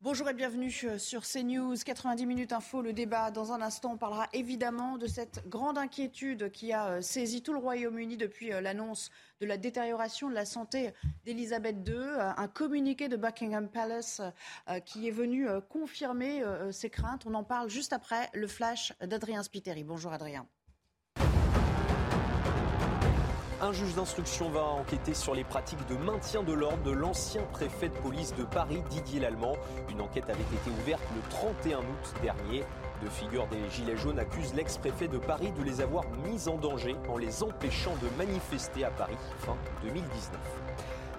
Bonjour et bienvenue euh, sur CNews 90 minutes info. Le débat dans un instant, on parlera évidemment de cette grande inquiétude qui a euh, saisi tout le Royaume-Uni depuis euh, l'annonce de la détérioration de la santé d'Elisabeth II. Un communiqué de Buckingham Palace qui est venu confirmer ces craintes. On en parle juste après le flash d'Adrien Spiteri. Bonjour Adrien. Un juge d'instruction va enquêter sur les pratiques de maintien de l'ordre de l'ancien préfet de police de Paris, Didier Lallemand. Une enquête avait été ouverte le 31 août dernier. Deux figures des Gilets jaunes accusent l'ex-préfet de Paris de les avoir mis en danger en les empêchant de manifester à Paris fin 2019.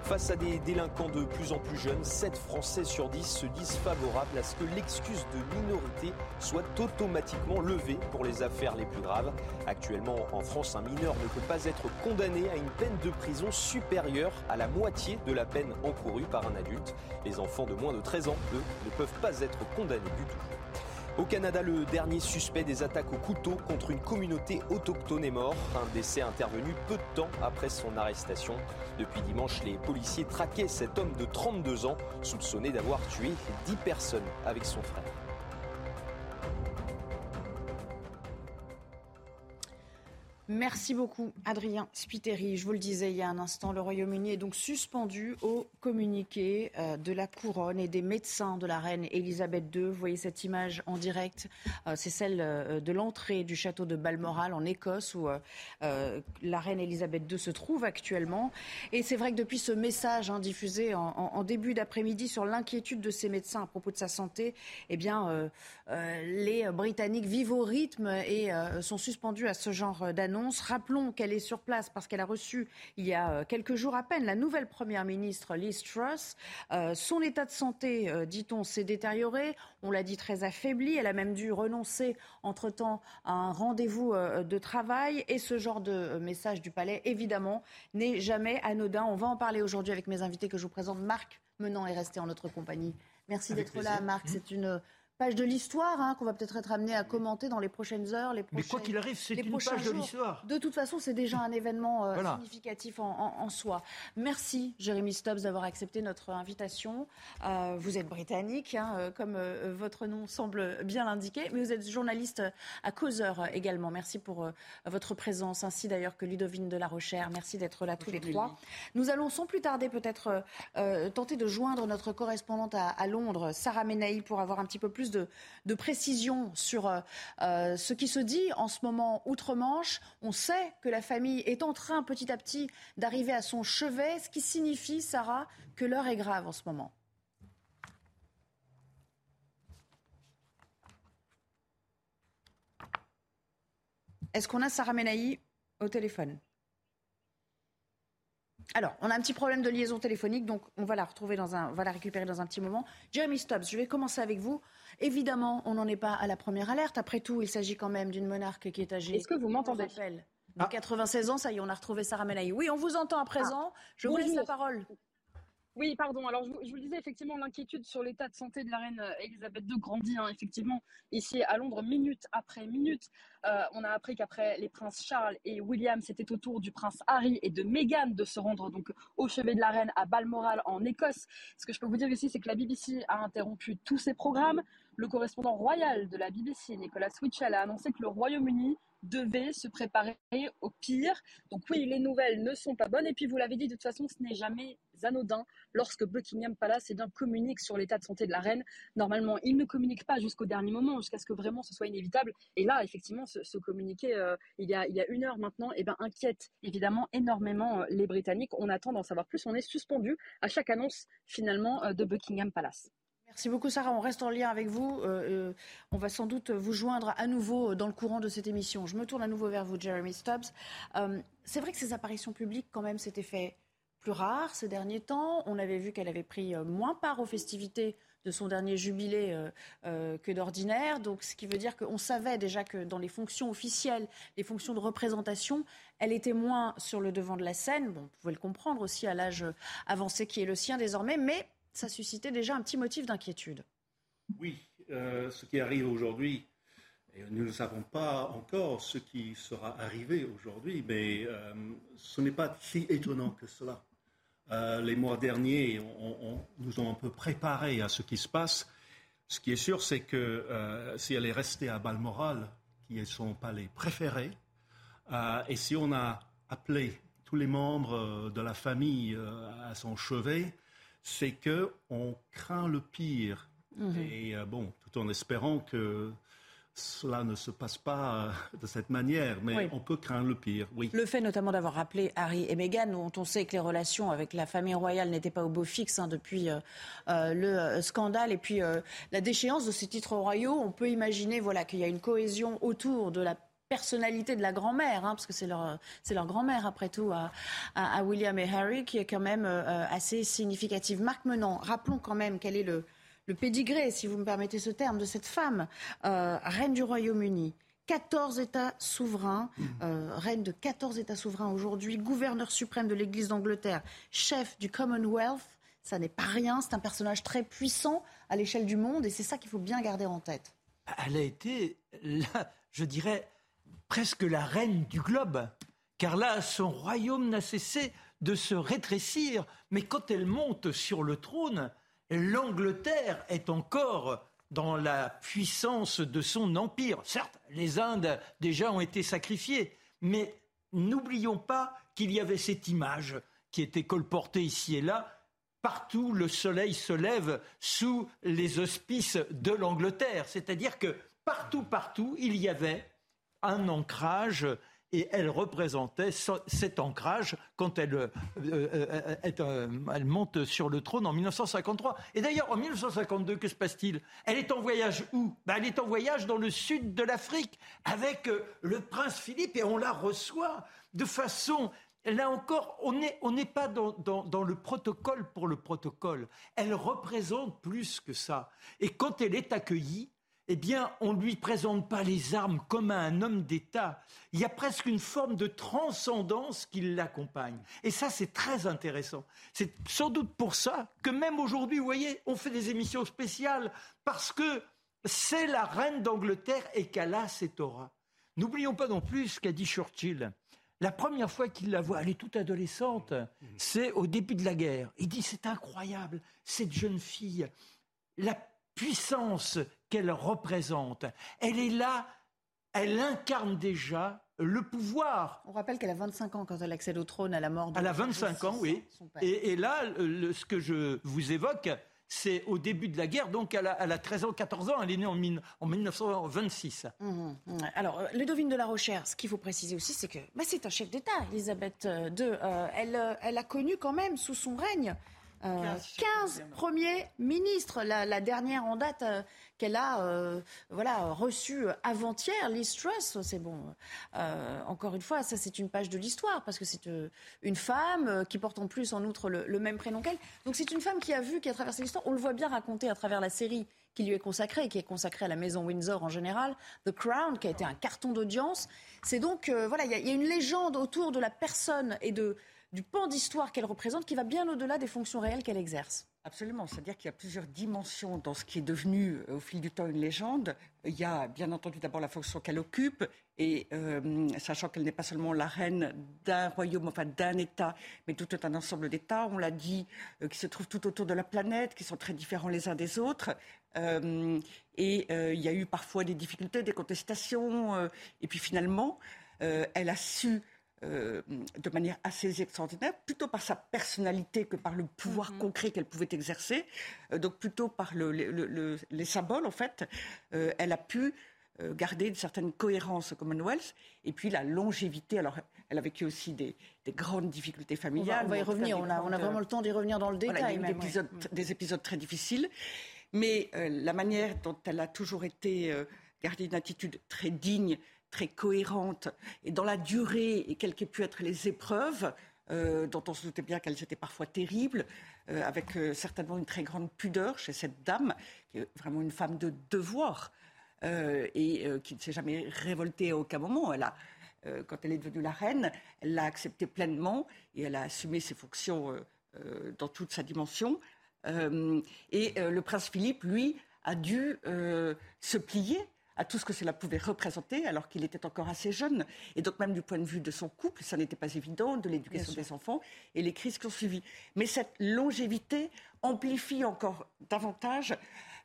Face à des délinquants de plus en plus jeunes, 7 Français sur 10 se disent favorables à ce que l'excuse de minorité soit automatiquement levée pour les affaires les plus graves. Actuellement, en France, un mineur ne peut pas être condamné à une peine de prison supérieure à la moitié de la peine encourue par un adulte. Les enfants de moins de 13 ans, eux, ne peuvent pas être condamnés du tout. Au Canada, le dernier suspect des attaques au couteau contre une communauté autochtone est mort. Un décès intervenu peu de temps après son arrestation. Depuis dimanche, les policiers traquaient cet homme de 32 ans, soupçonné d'avoir tué 10 personnes avec son frère. Merci beaucoup, Adrien Spiteri. Je vous le disais il y a un instant, le Royaume-Uni est donc suspendu au communiqué euh, de la couronne et des médecins de la reine Elisabeth II. Vous voyez cette image en direct, euh, c'est celle euh, de l'entrée du château de Balmoral en Écosse où la reine Elisabeth II se trouve actuellement. Et c'est vrai que depuis ce message hein, diffusé en, début d'après-midi sur l'inquiétude de ces médecins à propos de sa santé, eh bien, les Britanniques vivent au rythme et sont suspendus à ce genre d'annonce. Rappelons qu'elle est sur place parce qu'elle a reçu il y a euh, quelques jours à peine la nouvelle première ministre Liz Truss. Euh, son état de santé, euh, dit-on, s'est détérioré. On l'a dit très affaibli. Elle a même dû renoncer entre-temps à un rendez-vous de travail. Et ce genre de message du palais, évidemment, n'est jamais anodin. On va en parler aujourd'hui avec mes invités que je vous présente. Marc Menant est resté en notre compagnie. Merci d'être là, Marc. C'est une page de l'histoire hein, qu'on va peut-être être amené à commenter dans les prochaines heures. Les Mais quoi qu'il arrive, c'est une page de l'histoire. De toute façon, c'est déjà un événement euh, significatif en, soi. Merci, Jérémy Stubbs, d'avoir accepté notre invitation. Euh, vous êtes britannique, hein, euh, comme votre nom semble bien l'indiquer, mais vous êtes journaliste à Causeur également. Merci pour votre présence, ainsi d'ailleurs que Ludovine de la Rochère. Merci d'être là tous les trois. Nous allons sans plus tarder peut-être tenter de joindre notre correspondante à, à Londres, Sarah Menaï, pour avoir un petit peu plus de, précision sur euh, euh, ce qui se dit en ce moment outre-Manche. On sait que la famille est en train petit à petit d'arriver à son chevet, ce qui signifie, Sarah, que l'heure est grave en ce moment. Est-ce qu'on a Sarah Menaï au téléphone? Alors, on a un petit problème de liaison téléphonique, donc on va la retrouver dans un, on va la récupérer dans un petit moment. Jeremy Stubbs, je vais commencer avec vous. Évidemment, on n'en est pas à la première alerte. Après tout, il s'agit quand même d'une monarque qui est âgée. Est-ce que vous m'entendez? De 96 ans, ça y est, on a retrouvé Sarah Menaï. Oui, on vous entend à présent. Ah. Je vous laisse la parole. Oui, pardon. Alors, je vous, le disais, effectivement, l'inquiétude sur l'état de santé de la reine euh, Elisabeth II grandit, hein, effectivement, ici à Londres, minute après minute. Euh, on a appris qu'après les princes Charles et William, c'était au tour du prince Harry et de Meghan de se rendre donc au chevet de la reine à Balmoral, en Écosse. Ce que je peux vous dire ici, c'est que la BBC a interrompu tous ses programmes. Le correspondant royal de la BBC, Nicolas Switchell, a annoncé que le Royaume-Uni devait se préparer au pire. Donc oui, les nouvelles ne sont pas bonnes. Et puis vous l'avez dit, de toute façon, ce n'est jamais anodin lorsque Buckingham Palace eh bien, communique sur l'état de santé de la reine. Normalement, il ne communique pas jusqu'au dernier moment, jusqu'à ce que vraiment ce soit inévitable. Et là, effectivement, ce, communiqué, euh, il, y a, une heure maintenant, eh bien, inquiète évidemment énormément euh, les Britanniques. On attend d'en savoir plus. On est suspendu à chaque annonce finalement euh, de Buckingham Palace. Merci beaucoup Sarah, on reste en lien avec vous. on va sans doute vous joindre à nouveau dans le courant de cette émission. Je me tourne à nouveau vers vous, Jeremy Stubbs. c'est vrai que ces apparitions publiques, quand même, c'était fait plus rare ces derniers temps. On avait vu qu'elle avait pris moins part aux festivités de son dernier jubilé euh, euh, que d'ordinaire. Donc, ce qui veut dire qu'on savait déjà que dans les fonctions officielles, les fonctions de représentation, elle était moins sur le devant de la scène. Bon, vous pouvez le comprendre aussi à l'âge avancé qui est le sien désormais, mais ça suscitait déjà un petit motif d'inquiétude. Oui, euh, ce qui arrive aujourd'hui, nous ne savons pas encore ce qui sera arrivé aujourd'hui, mais ce n'est pas si étonnant que cela. Euh, les mois derniers on, nous ont un peu préparé à ce qui se passe. Ce qui est sûr, c'est que euh, si elle est restée à Balmoral, qui est son palais préféré, euh, et si on a appelé tous les membres de la famille à son chevet, c'est que on craint le pire. Mhm. Et bon, tout en espérant que cela ne se passe pas euh, de cette manière, mais on peut craindre le pire, oui. Le fait notamment d'avoir rappelé Harry et Meghan, dont on sait que les relations avec la famille royale n'étaient pas au beau fixe hein, depuis euh, euh, le scandale et puis la déchéance de ces titres royaux, on peut imaginer voilà, qu'il y a une cohésion autour de la personnalité de la grand-mère, hein, parce que c'est leur, c'est leur grand-mère après tout, à, à, William et Harry, qui est quand même assez significative. Marc Menant, rappelons quand même quel est le, le pédigré, si vous me permettez ce terme, de cette femme, euh, reine du Royaume-Uni. 14 États souverains, euh, reine de 14 États souverains aujourd'hui, gouverneur suprême de l'Église d'Angleterre, chef du Commonwealth. Ça n'est pas rien, c'est un personnage très puissant à l'échelle du monde et c'est ça qu'il faut bien garder en tête. Elle a été, je dirais, presque la reine du globe, car là, son royaume n'a cessé de se rétrécir, mais quand elle monte sur le trône, l'Angleterre est encore dans la puissance de son empire. Certes, les Indes déjà ont été sacrifiées, mais n'oublions pas qu'il y avait cette image qui était colportée ici et là. Partout, le soleil se lève sous les auspices de l'Angleterre. C'est-à-dire que partout, partout, il y avait un ancrage et elle représentait cet ancrage quand elle, euh, euh, euh, elle, monte sur le trône en 1953. Et d'ailleurs, en 1952, que se passe-t-il? Elle est en voyage où? Ben, Elle est en voyage dans le sud de l'Afrique avec le prince Philippe et on la reçoit de façon Là encore, on n'est pas dans, dans, le protocole pour le protocole. Elle représente plus que ça. Et quand elle est accueillie, eh bien, on ne lui présente pas les armes comme à un homme d'État. Il y a presque une forme de transcendance qui l'accompagne. Et ça, c'est très intéressant. C'est sans doute pour ça que même aujourd'hui, vous voyez, on fait des émissions spéciales parce que c'est la reine d'Angleterre et qu'elle a cette aura. N'oublions pas non plus ce qu'a dit Churchill. La première fois qu'il la voit, elle est toute adolescente, c'est au début de la guerre. Il dit c'est incroyable, cette jeune fille, la puissance qu'elle représente. Elle est là, elle incarne déjà le pouvoir. On rappelle qu'elle a 25 ans quand elle accède au trône à la mort de Elle a 25 ans, oui. Et, là, ce que je vous évoque, c'est au début de la guerre, donc elle a, 13 ans, 14 ans, elle est née en, 1926. Mmh, mmh. Alors, euh, Ludovine de la Rochère, ce qu'il faut préciser aussi, c'est que bah, c'est un chef d'État, Elisabeth II. Euh, elle, euh, elle a connu quand même, sous son règne, 15 premiers ministres. La, dernière en date qu'elle a euh, voilà, reçu avant-hier, Liz Truss. C'est bon. Euh, encore une fois, ça c'est une page de l'histoire parce que c'est euh, une femme qui porte en plus en outre le, même prénom qu'elle. Donc c'est une femme qui a vu, qui a traversé l'histoire. On le voit bien raconter à travers la série qui lui est consacrée, qui est consacrée à la maison Windsor en général, The Crown, qui a été un carton d'audience. C'est donc, voilà, il y, y, a une légende autour de la personne et de, du pan d'histoire qu'elle représente qui va bien au-delà des fonctions réelles qu'elle exerce. Absolument, c'est-à-dire qu'il y a plusieurs dimensions dans ce qui est devenu euh, au fil du temps une légende. Il y a bien entendu d'abord la fonction qu'elle occupe, et euh, sachant qu'elle n'est pas seulement la reine d'un royaume, enfin d'un État, mais tout un ensemble d'États, on l'a dit, euh, qui se trouvent tout autour de la planète, qui sont très différents les uns des autres. et il y a eu parfois des difficultés, des contestations, et puis finalement, elle a su euh, de manière assez extraordinaire, plutôt par sa personnalité que par le pouvoir mhm. concret qu'elle pouvait exercer, euh, donc plutôt par les symboles en fait, euh, elle a pu garder une certaine cohérence au Commonwealth et puis la longévité. Alors, elle a vécu aussi des, grandes difficultés familiales. On va, y revenir, on a, on a, vraiment le temps d'y revenir dans le détail. il y a eu des épisodes très difficiles, mais la manière dont elle a toujours été gardée une attitude très digne, très cohérente et dans la durée et quelles qu'aient pu être les épreuves, dont on se doutait bien qu'elles étaient parfois terribles, avec certainement une très grande pudeur chez cette dame, qui est vraiment une femme de devoir et qui ne s'est jamais révoltée à aucun moment. Elle a euh, quand elle est devenue la reine, elle l'a accepté pleinement et elle a assumé ses fonctions euh, euh, dans toute sa dimension. et le prince Philippe, lui, a dû se plier à tout ce que cela pouvait représenter alors qu'il était encore assez jeune. Et donc même du point de vue de son couple, ça n'était pas évident, de l'éducation des enfants et les crises qui ont suivi. Mais cette longévité amplifie encore davantage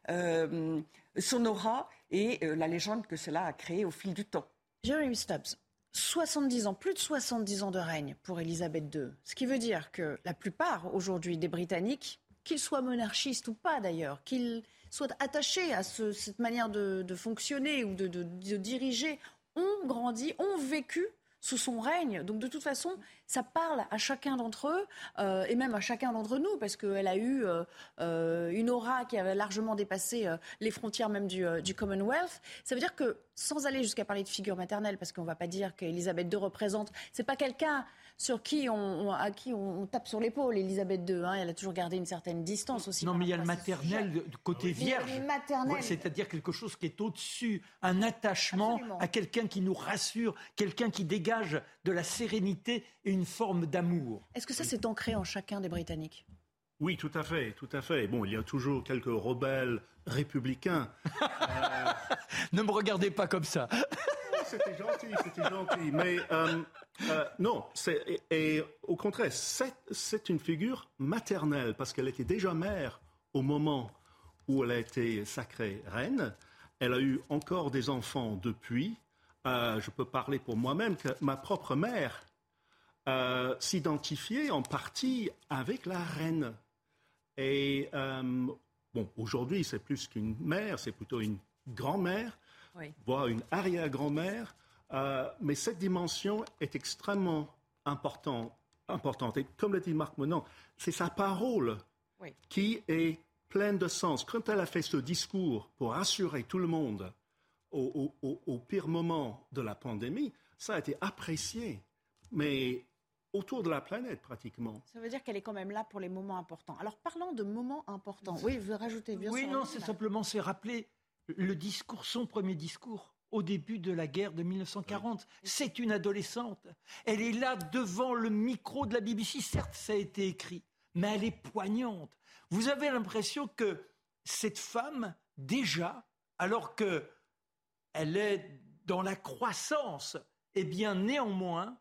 son aura et la légende que cela a créée au fil du temps. Jeremy Stubbs, 70 ans, plus de 70 ans de règne pour Elisabeth II. Ce qui veut dire que la plupart aujourd'hui des Britanniques, qu'ils soient monarchistes ou pas d'ailleurs, qu'ils soient attachés à cette manière de, fonctionner ou de, diriger, ont grandi, ont vécu sous son règne. Donc de toute façon, ça parle à chacun d'entre eux euh, et même à chacun d'entre nous parce qu'elle a eu euh, euh, une aura qui avait largement dépassé les frontières même du, du, Commonwealth. Ça veut dire que sans aller jusqu'à parler de figure maternelle, parce qu'on ne va pas dire qu'Elisabeth II représente, c'est pas quelqu'un sur qui on, à qui on, tape sur l'épaule, Elisabeth II. Hein, elle a toujours gardé une certaine distance aussi. Non, mais il y a le maternel du côté vierge. C'est-à-dire quelque chose qui est au-dessus, un attachement à quelqu'un qui nous rassure, quelqu'un qui dégage de la sérénité et une forme d'amour. Est-ce que ça, c'est ancré en chacun des Britanniques? Oui, tout à fait, tout à fait. Bon, il y a toujours quelques rebelles républicains. ne me regardez pas comme ça. c'était gentil, c'était gentil. Mais euh, euh, non, et, et, au contraire, c'est une figure maternelle parce qu'elle était déjà mère au moment où elle a été sacrée reine. Elle a eu encore des enfants depuis. Euh, je peux parler pour moi-même que ma propre mère s'identifiait en partie avec la reine. Et bon, aujourd'hui, c'est plus qu'une mère, c'est plutôt une grand-mère voire une arrière-grand-mère. Euh, mais cette dimension est extrêmement importante. importante. Et comme l'a dit Marc Menon, c'est sa parole qui est pleine de sens. Quand elle a fait ce discours pour assurer tout le monde au, pire moment de la pandémie, ça a été apprécié. Mais autour de la planète pratiquement. Ça veut dire qu'elle est quand même là pour les moments importants. Alors parlons de moments importants. Oui, je veux rajouter bien Oui, non, c'est simplement c'est rappeler le discours, son premier discours au début de la guerre de 1940. C'est une adolescente. Elle est là devant le micro de la BBC. Certes, ça a été écrit, mais elle est poignante. Vous avez l'impression que cette femme, déjà, alors que elle est dans la croissance, eh bien, néanmoins,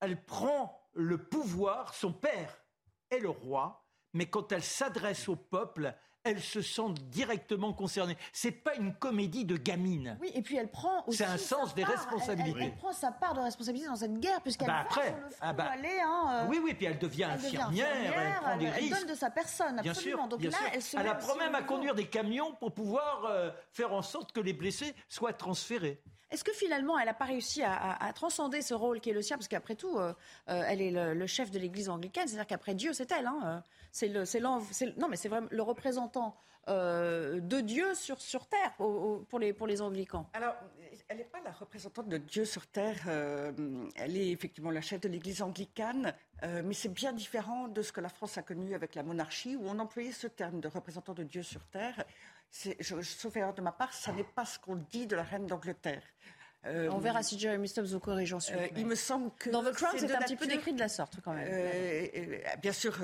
elle prend le pouvoir. Son père est le roi, mais quand elle s'adresse au peuple, elle se sent directement concernée. C'est pas une comédie de gamine. Oui, et puis elle prend aussi. C'est un sens des responsabilités. Elle, prend sa part de responsabilité dans cette guerre, puisqu'elle bah après, sur le front ah bah, aller, hein, euh, Oui, oui, puis elle devient infirmière, elle prend des risques. Elle donne de sa personne, absolument. Bien sûr, Donc là, elle se Elle apprend même à conduire des camions pour pouvoir euh, faire en sorte que les blessés soient transférés. Est-ce que finalement, elle n'a pas réussi à, transcender ce rôle qui est le sien? Parce qu'après tout, euh, elle est le, chef de l'Église anglicane, c'est-à-dire qu'après Dieu, c'est elle. Hein, c'est le, non, mais c'est vraiment le représentant euh, de Dieu sur, sur terre pour, les, pour les anglicans. Alors, elle n'est pas la représentante de Dieu sur terre. Euh, elle est effectivement la chef de l'Église anglicane, euh, mais c'est bien différent de ce que la France a connu avec la monarchie, où on employait ce terme de représentant de Dieu sur terre. Je, sauf erreur de ma part, ça n'est pas ce qu'on dit de la reine d'Angleterre. Euh, On verra si Jeremy Stubbs vous corrige ensuite. Euh, il me semble que dans The Crown, c'est un petit peu décrit de la sorte quand même. Euh, bien sûr,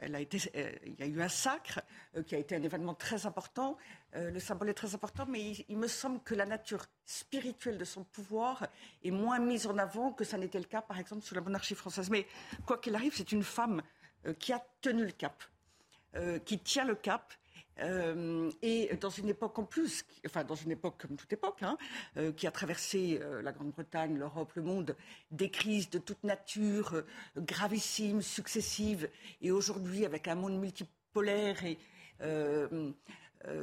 elle a été, il y a eu un sacre qui a été un événement très important. le symbole est très important, mais il, me semble que la nature spirituelle de son pouvoir est moins mise en avant que ça n'était le cas, par exemple, sous la monarchie française. Mais quoi qu'il arrive, c'est une femme qui a tenu le cap, qui tient le cap euh, et dans une époque en plus, enfin dans une époque comme toute époque, hein, euh, qui a traversé euh, la Grande-Bretagne, l'Europe, le monde, des crises de toute nature, gravissimes, successives, et aujourd'hui avec un monde multipolaire et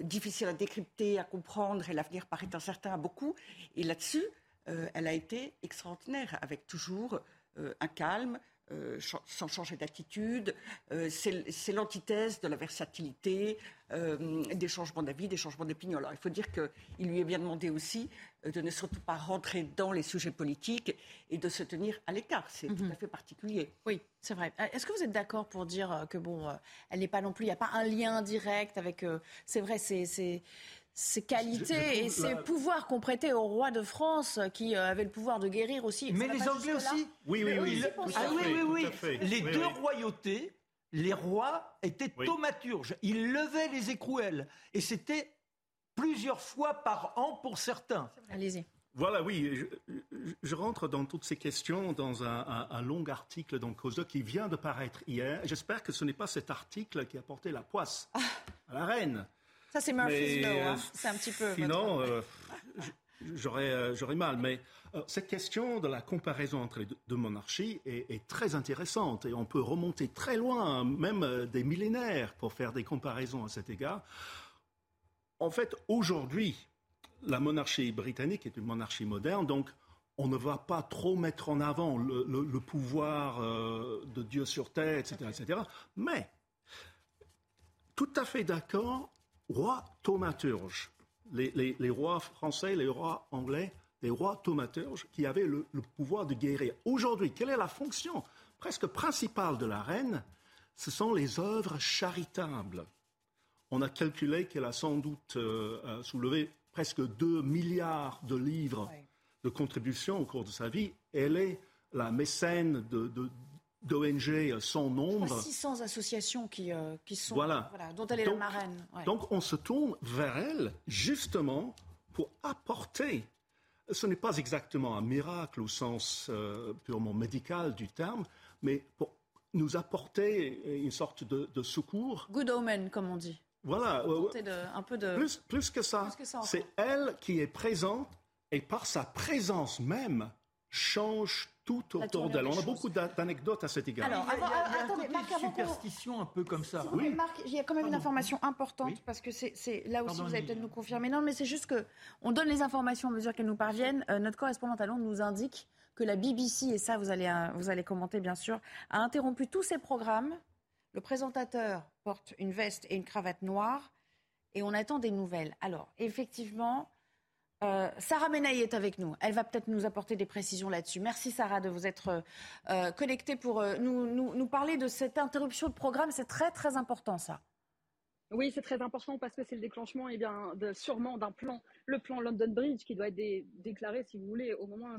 difficile à décrypter, à comprendre, et l'avenir paraît incertain à beaucoup. Et là-dessus, elle a été extraordinaire, avec toujours un calme, euh, sans changer d'attitude. Euh, c'est l'antithèse de la versatilité, euh, des changements d'avis, des changements d'opinion. Alors il faut dire qu'il lui est bien demandé aussi de ne surtout pas rentrer dans les sujets politiques et de se tenir à l'écart. C'est tout mhm. à fait particulier. Oui, c'est vrai. Est-ce que vous êtes d'accord pour dire que bon, elle n'est pas non plus, il n'y a pas un lien direct avec. c'est vrai, c'est ses qualités et ses pouvoirs qu'on prêtait au roi de France, qui euh, avait le pouvoir de guérir aussi. Mais les Anglais aussi. Oui, oui, oui. Ah oui, oui, oui. Les deux royautés, les rois étaient thaumaturges. Ils levaient les écrouelles. Et c'était plusieurs fois par an pour certains. Allez-y. Voilà, oui, je, rentre dans toutes ces questions dans un, long article dans Cause qui vient de paraître hier. J'espère que ce n'est pas cet article qui a porté la poisse ah. à la reine. Ça, c'est Murphy's Law. Hein. Euh, c'est un petit peu. Sinon, euh, euh, j'aurais mal. Mais cette question de la comparaison entre les deux monarchies est, très intéressante et on peut remonter très loin, même des millénaires, pour faire des comparaisons à cet égard. En fait, aujourd'hui, la monarchie britannique est une monarchie moderne, donc on ne va pas trop mettre en avant le, pouvoir de Dieu sur terre, etc., etc. Mais tout à fait d'accord rois thaumaturges. Les, rois français, les rois anglais, les rois thaumaturges qui avaient le, pouvoir de guérir. Aujourd'hui, quelle est la fonction presque principale de la reine? Ce sont les œuvres charitables. On a calculé qu'elle a sans doute euh, euh, soulevé presque 2 milliards de livres de contributions au cours de sa vie. Elle est la mécène de, d'ONG sans nombre. 600 associations qui, euh, qui sont, voilà. dont elle est la marraine. Donc on se tourne vers elle justement pour apporter, ce n'est pas exactement un miracle au sens euh, purement médical du terme, mais pour nous apporter une sorte de, secours. Good omen, comme on dit. Voilà. un peu de... plus, plus que ça, ça c'est elle qui est présente et par sa présence même change tout autour d'elle. On a beaucoup d'anecdotes à cet égard. Alors, il y a, attendez, Marc, superstition un peu comme ça. Oui. Marc, il y a quand même une information importante parce que c'est là aussi vous allez peut-être nous confirmer. Non, mais c'est juste que on donne les informations à mesure qu'elles nous parviennent. Euh, notre correspondant à Londres nous indique que la BBC, et ça vous allez, euh, vous allez commenter bien sûr, a interrompu tous ses programmes. Le présentateur porte une veste et une cravate noire et on attend des nouvelles. Alors, effectivement, euh, Sarah Menaille est avec nous. Elle va peut-être nous apporter des précisions là-dessus. Merci Sarah de vous être euh, euh, connectée pour nous, nous, parler de cette interruption de programme. C'est très très important ça. Oui, c'est très important parce que c'est le déclenchement eh bien, sûrement d'un plan, le plan London Bridge, qui doit être déclaré, si vous voulez, au moment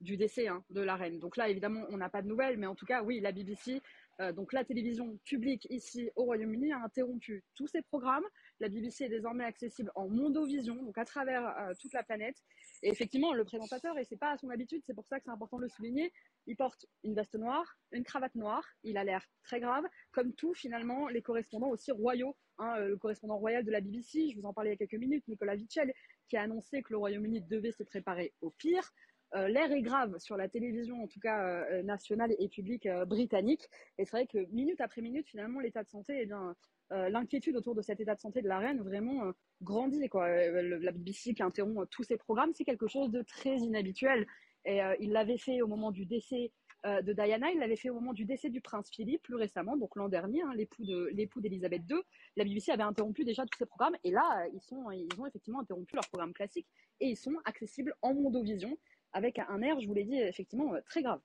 du décès hein, de la reine. Donc là, évidemment, on n'a pas de nouvelles, mais en tout cas, oui, la BBC euh, donc la télévision publique ici au Royaume-Uni a interrompu tous ses programmes. La BBC est désormais accessible en mondovision, donc à travers euh, toute la planète. Et effectivement, le présentateur, et c'est pas à son habitude, c'est pour ça que c'est important de le souligner, il porte une veste noire, une cravate noire, il a l'air très grave, comme tous finalement les correspondants aussi royaux. Hein, euh, le correspondant royal de la BBC, je vous en parlais il y a quelques minutes, Nicolas Vitchell, qui a annoncé que le Royaume-Uni devait se préparer au pire. Euh, l'air est grave sur la télévision, en tout cas euh, nationale et publique euh, britannique. Et c'est vrai que minute après minute, finalement, l'état de santé, eh bien, l'inquiétude autour de cet état de santé de la reine vraiment grandit. La BBC qui interrompt tous ses programmes, c'est quelque chose de très inhabituel. Et il l'avait fait au moment du décès de Diana, il l'avait fait au moment du décès du prince Philippe plus récemment, donc l'an dernier, hein, l'époux de l'époux d'Elisabeth II. La BBC avait interrompu déjà tous ses programmes et là, ils, ont effectivement interrompu leur programme classique et ils sont accessibles en mondovision avec un air, je vous l'ai dit, effectivement euh, très grave.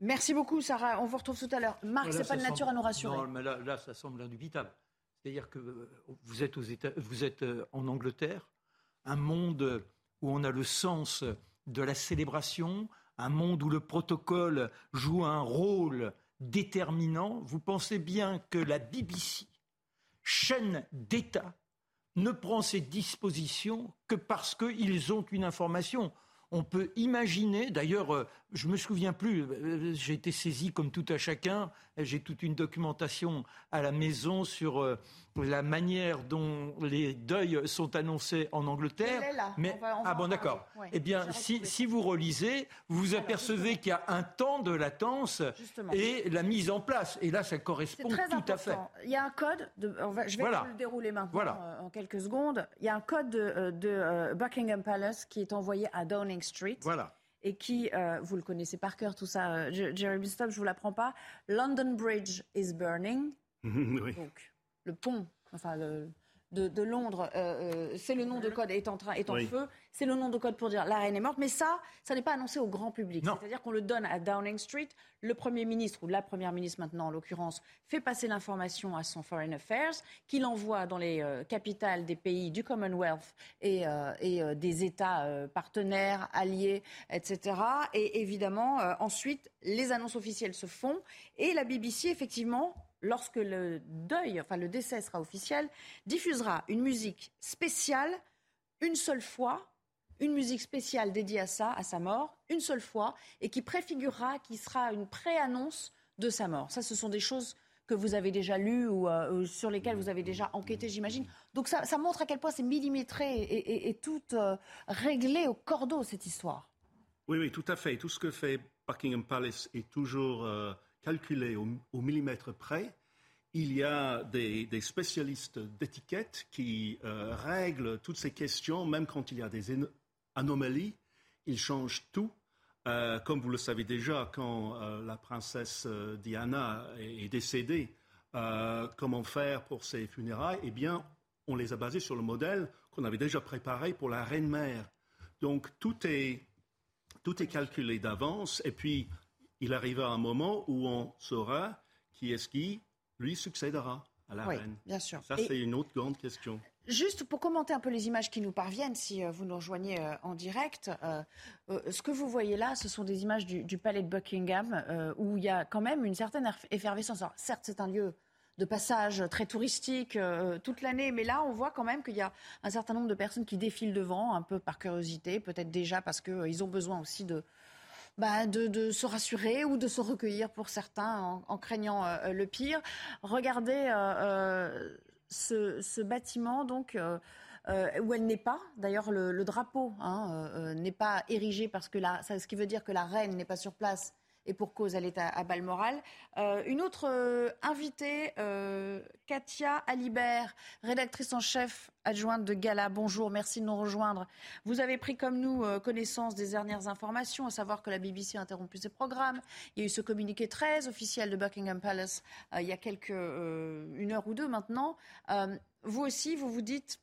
Merci beaucoup, Sarah. On vous retrouve tout à l'heure. Marc, c'est pas de nature à nous rassurer. Non, mais là, ça semble indubitable. C'est-à-dire que euh, vous êtes, aux États, vous êtes euh, en Angleterre, un monde où on a le sens de la célébration, un monde où le protocole joue un rôle déterminant. Vous pensez bien que la BBC, chaîne d'État, ne prend ses dispositions que parce qu'ils ont une information on peut imaginer, d'ailleurs, euh, je me souviens plus, euh, j'ai été saisi comme tout à chacun, j'ai toute une documentation à la maison sur euh, la manière dont les deuils sont annoncés en Angleterre. Mais ah bon d'accord. eh bien, si, vous relisez, vous vous apercevez qu'il y a un temps de latence et la mise en place. Et là, ça correspond tout à fait. Il y a un code. De, je vais le dérouler maintenant euh, en quelques secondes. Il y a un code de, euh, de Buckingham Palace qui est envoyé à Downing Street. Voilà. Et qui, euh, vous le connaissez par cœur tout ça, euh, Jeremy Stop, je vous l'apprends pas. London Bridge is burning. oui. Donc le pont, enfin le, de, Londres, euh, euh, c'est le nom de code est en train est en feu. C'est le nom de code pour dire la reine est morte. Mais ça, ça n'est pas annoncé au grand public. C'est-à-dire qu'on le donne à Downing Street. Le premier ministre ou la première ministre maintenant en l'occurrence fait passer l'information à son Foreign Affairs, qu'il envoie dans les euh, capitales des pays du Commonwealth et, et des États partenaires, alliés, etc. Et évidemment, ensuite, les annonces officielles se font et la BBC effectivement lorsque le deuil, enfin le décès sera officiel, diffusera une musique spéciale une seule fois, une musique spéciale dédiée à ça, à sa mort, une seule fois, et qui préfigurera, qui sera une pré-annonce de sa mort. Ça, ce sont des choses que vous avez déjà lues ou, euh, sur lesquelles vous avez déjà enquêté, j'imagine. Donc ça, montre à quel point c'est millimétré et, tout euh, réglé au cordeau, cette histoire. Oui, oui, tout à fait. Tout ce que fait Buckingham Palace est toujours... Euh, calculé au, millimètre près. Il y a des, spécialistes d'étiquette qui euh, règlent toutes ces questions, même quand il y a des anomalies. Ils changent tout. Euh, comme vous le savez déjà, quand euh, la princesse Diana est, décédée, comment faire pour ses funérailles? Eh bien, on les a basés sur le modèle qu'on avait déjà préparé pour la reine-mère. Donc, tout est, tout est calculé d'avance. Et puis, il arrivera un moment où on saura qui est-ce qui lui succédera à la oui, reine. Bien sûr. Ça, c'est une autre grande question. Juste pour commenter un peu les images qui nous parviennent, si euh, vous nous rejoignez euh, en direct, euh, ce que vous voyez là, ce sont des images du, palais de Buckingham, où il y a quand même une certaine effervescence. Alors, certes, c'est un lieu de passage très touristique toute l'année, mais là, on voit quand même qu'il y a un certain nombre de personnes qui défilent devant, un peu par curiosité, peut-être déjà parce qu'ils ont besoin aussi de, bah, de, se rassurer ou de se recueillir pour certains en, craignant euh, le pire. Regardez euh, euh, ce, bâtiment donc. où elle n'est pas. D'ailleurs, le, drapeau hein, n'est pas érigé parce que là, ce qui veut dire que la reine n'est pas sur place et pour cause, elle est à, Balmoral. Euh, une autre euh, invitée, euh, Katia Alibert, rédactrice en chef adjointe de Gala. Bonjour, merci de nous rejoindre. Vous avez pris comme nous connaissance des dernières informations, à savoir que la BBC a interrompu ses programmes. Il y a eu ce communiqué très officiel de Buckingham Palace il y a quelques, une heure ou deux maintenant. vous aussi, vous vous dites,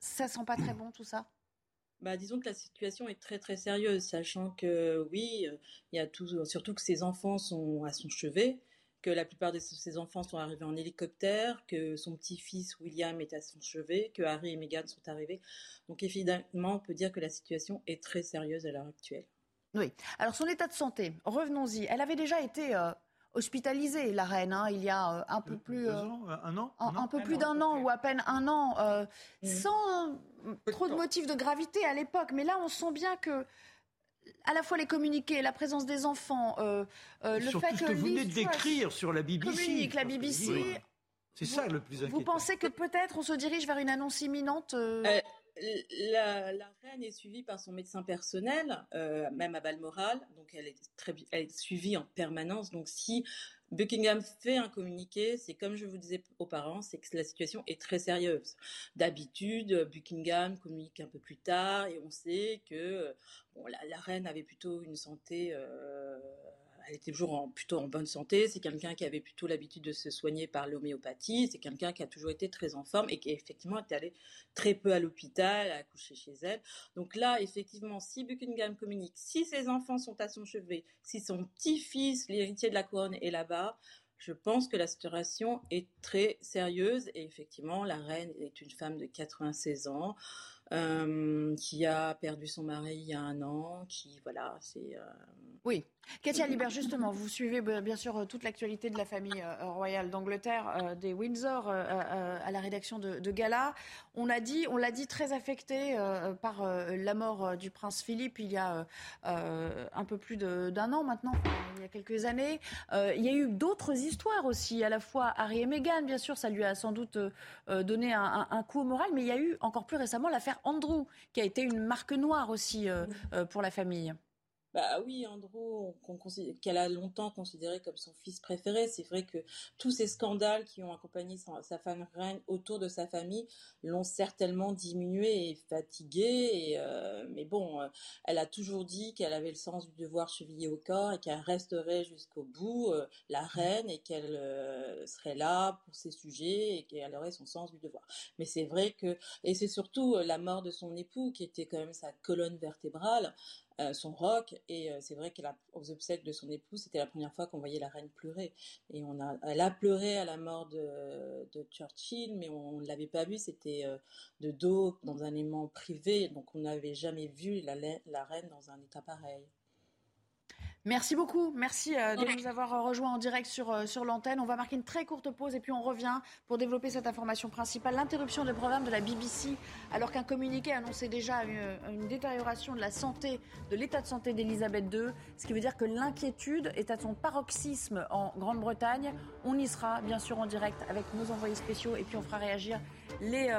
ça sent pas très bon tout ça? Bah, disons que la situation est très très sérieuse, sachant que oui, euh, il y a tout, surtout que ses enfants sont à son chevet, que la plupart de ses enfants sont arrivés en hélicoptère, que son petit-fils William est à son chevet, que Harry et Meghan sont arrivés. Donc évidemment, on peut dire que la situation est très sérieuse à l'heure actuelle. Oui. Alors son état de santé, revenons-y. Elle avait déjà été euh, hospitalisée, la reine, hein, il y a euh, un peu plus... Euh, un an un, peu plus d'un an ou à peine un an, euh, mm. sans trop de motifs de gravité à l'époque. Mais là, on sent bien que à la fois les communiqués, la présence des enfants, le fait que, que vous venez de décrire sur la BBC, communique la BBC. C'est ça le plus inquiétant. Vous pensez que peut-être on se dirige vers une annonce imminente la, reine est suivie par son médecin personnel, euh, même à Balmoral, donc elle est, très, elle est suivie en permanence. Donc si Buckingham fait un communiqué, c'est comme je vous disais auparavant, c'est que la situation est très sérieuse. D'habitude, Buckingham communique un peu plus tard et on sait que la, reine avait plutôt une santé euh, elle était toujours plutôt en bonne santé. C'est quelqu'un qui avait plutôt l'habitude de se soigner par l'homéopathie. C'est quelqu'un qui a toujours été très en forme et qui effectivement est allé très peu à l'hôpital, à accoucher chez elle. Donc là, effectivement, si Buckingham communique, si ses enfants sont à son chevet, si son petit-fils, l'héritier de la couronne, est là-bas, je pense que la situation est très sérieuse et effectivement, la reine est une femme de 96 ans. Euh, qui a perdu son mari il y a un an, qui voilà, c'est. Euh, oui, Katia Libert, justement, vous suivez bien sûr toute l'actualité de la famille euh, royale d'Angleterre, des Windsor, à la rédaction de, Gala. On a dit, on l'a dit, très affecté par la mort du prince Philippe il y a un peu plus d'un an maintenant, il y a quelques années. il y a eu d'autres histoires aussi, à la fois Harry et Meghan, bien sûr, ça lui a sans doute donné un coup au moral, mais il y a eu encore plus récemment l'affaire Andrew, qui a été une marque noire aussi euh, euh, pour la famille. Bah oui, Andrew, qu'elle a longtemps considéré comme son fils préféré. C'est vrai que tous ces scandales qui ont accompagné sa, femme reine autour de sa famille l'ont certainement diminué et fatigué. Euh, mais bon, euh, elle a toujours dit qu'elle avait le sens du devoir chevillé au corps et qu'elle resterait jusqu'au bout euh, la reine et qu'elle serait là pour ses sujets et qu'elle aurait son sens du devoir. Mais c'est vrai que, et c'est surtout la mort de son époux qui était quand même sa colonne vertébrale. Euh, son rock. Et euh, c'est vrai qu'aux obsèques de son épouse, c'était la première fois qu'on voyait la reine pleurer. Et on a, elle a pleuré à la mort de, Churchill, mais on ne l'avait pas vu. C'était euh, de dos dans un aimant privé, donc on n'avait jamais vu la reine dans un état pareil. Merci beaucoup. Merci euh, de nous avoir euh, rejoints en direct sur, euh, sur l'antenne. On va marquer une très courte pause et puis on revient pour développer cette information principale. L'interruption des programmes de la BBC, alors qu'un communiqué annonçait déjà une, détérioration de la santé, de l'état de santé d'Elisabeth II, ce qui veut dire que l'inquiétude est à son paroxysme en Grande-Bretagne. On y sera bien sûr en direct avec nos envoyés spéciaux et puis on fera réagir les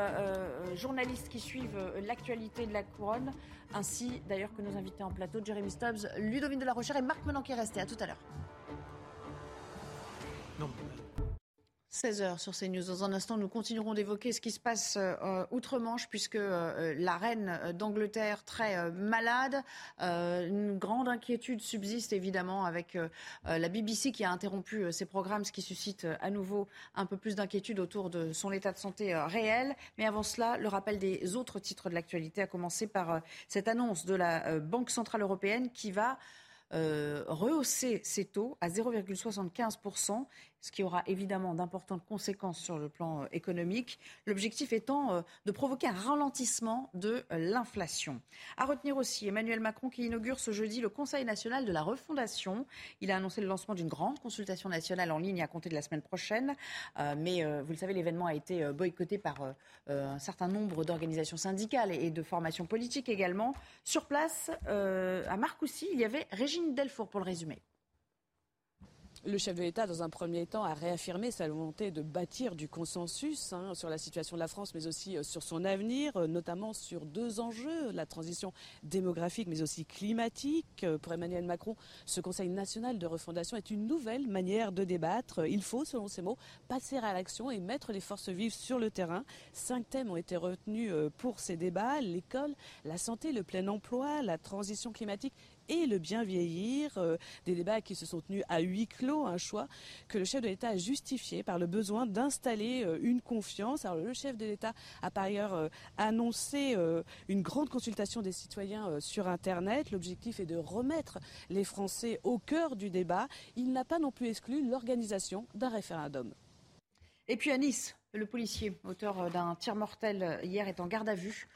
journalistes qui suivent l'actualité de la couronne ainsi d'ailleurs que nos invités en plateau, Jérémy Stubbs, Ludovine de la Rochère et Marc Menon qui est resté. À tout à l'heure. 16h sur CNews. Dans un instant, nous continuerons d'évoquer ce qui se passe euh, outre-Manche, puisque euh, la reine d'Angleterre, très euh, malade, une grande inquiétude subsiste évidemment avec la BBC qui a interrompu ses programmes, ce qui suscite à nouveau un peu plus d'inquiétude autour de son état de santé réel. Mais avant cela, le rappel des autres titres de l'actualité, a commencé par cette annonce de la Banque Centrale Européenne qui va rehausser ses taux à 0,75% ce qui aura évidemment d'importantes conséquences sur le plan euh, économique. L'objectif étant euh, de provoquer un ralentissement de euh, l'inflation. À retenir aussi Emmanuel Macron qui inaugure ce jeudi le Conseil national de la refondation. Il a annoncé le lancement d'une grande consultation nationale en ligne à compter de la semaine prochaine. mais vous le savez, l'événement a été boycotté par un certain nombre d'organisations syndicales et de formations politiques également. Sur place, à Marcoussis, il y avait Régine Delfour pour le résumé. Le chef de l'État, dans un premier temps, a réaffirmé sa volonté de bâtir du consensus hein, sur la situation de la France, mais aussi euh, sur son avenir, euh, notamment sur deux enjeux, la transition démographique, mais aussi climatique. Euh, pour Emmanuel Macron, ce Conseil national de refondation est une nouvelle manière de débattre. Il faut, selon ses mots, passer à l'action et mettre les forces vives sur le terrain. Cinq thèmes ont été retenus pour ces débats l'école, la santé, le plein emploi, la transition climatique et le bien vieillir. Euh, des débats qui se sont tenus à huis clos, un choix que le chef de l'État a justifié par le besoin d'installer euh, une confiance. Alors le chef de l'État a par ailleurs euh, annoncé une grande consultation des citoyens sur Internet. L'objectif est de remettre les Français au cœur du débat. Il n'a pas non plus exclu l'organisation d'un référendum. Et puis à Nice, le policier, auteur d'un tir mortel hier, est en garde à vue.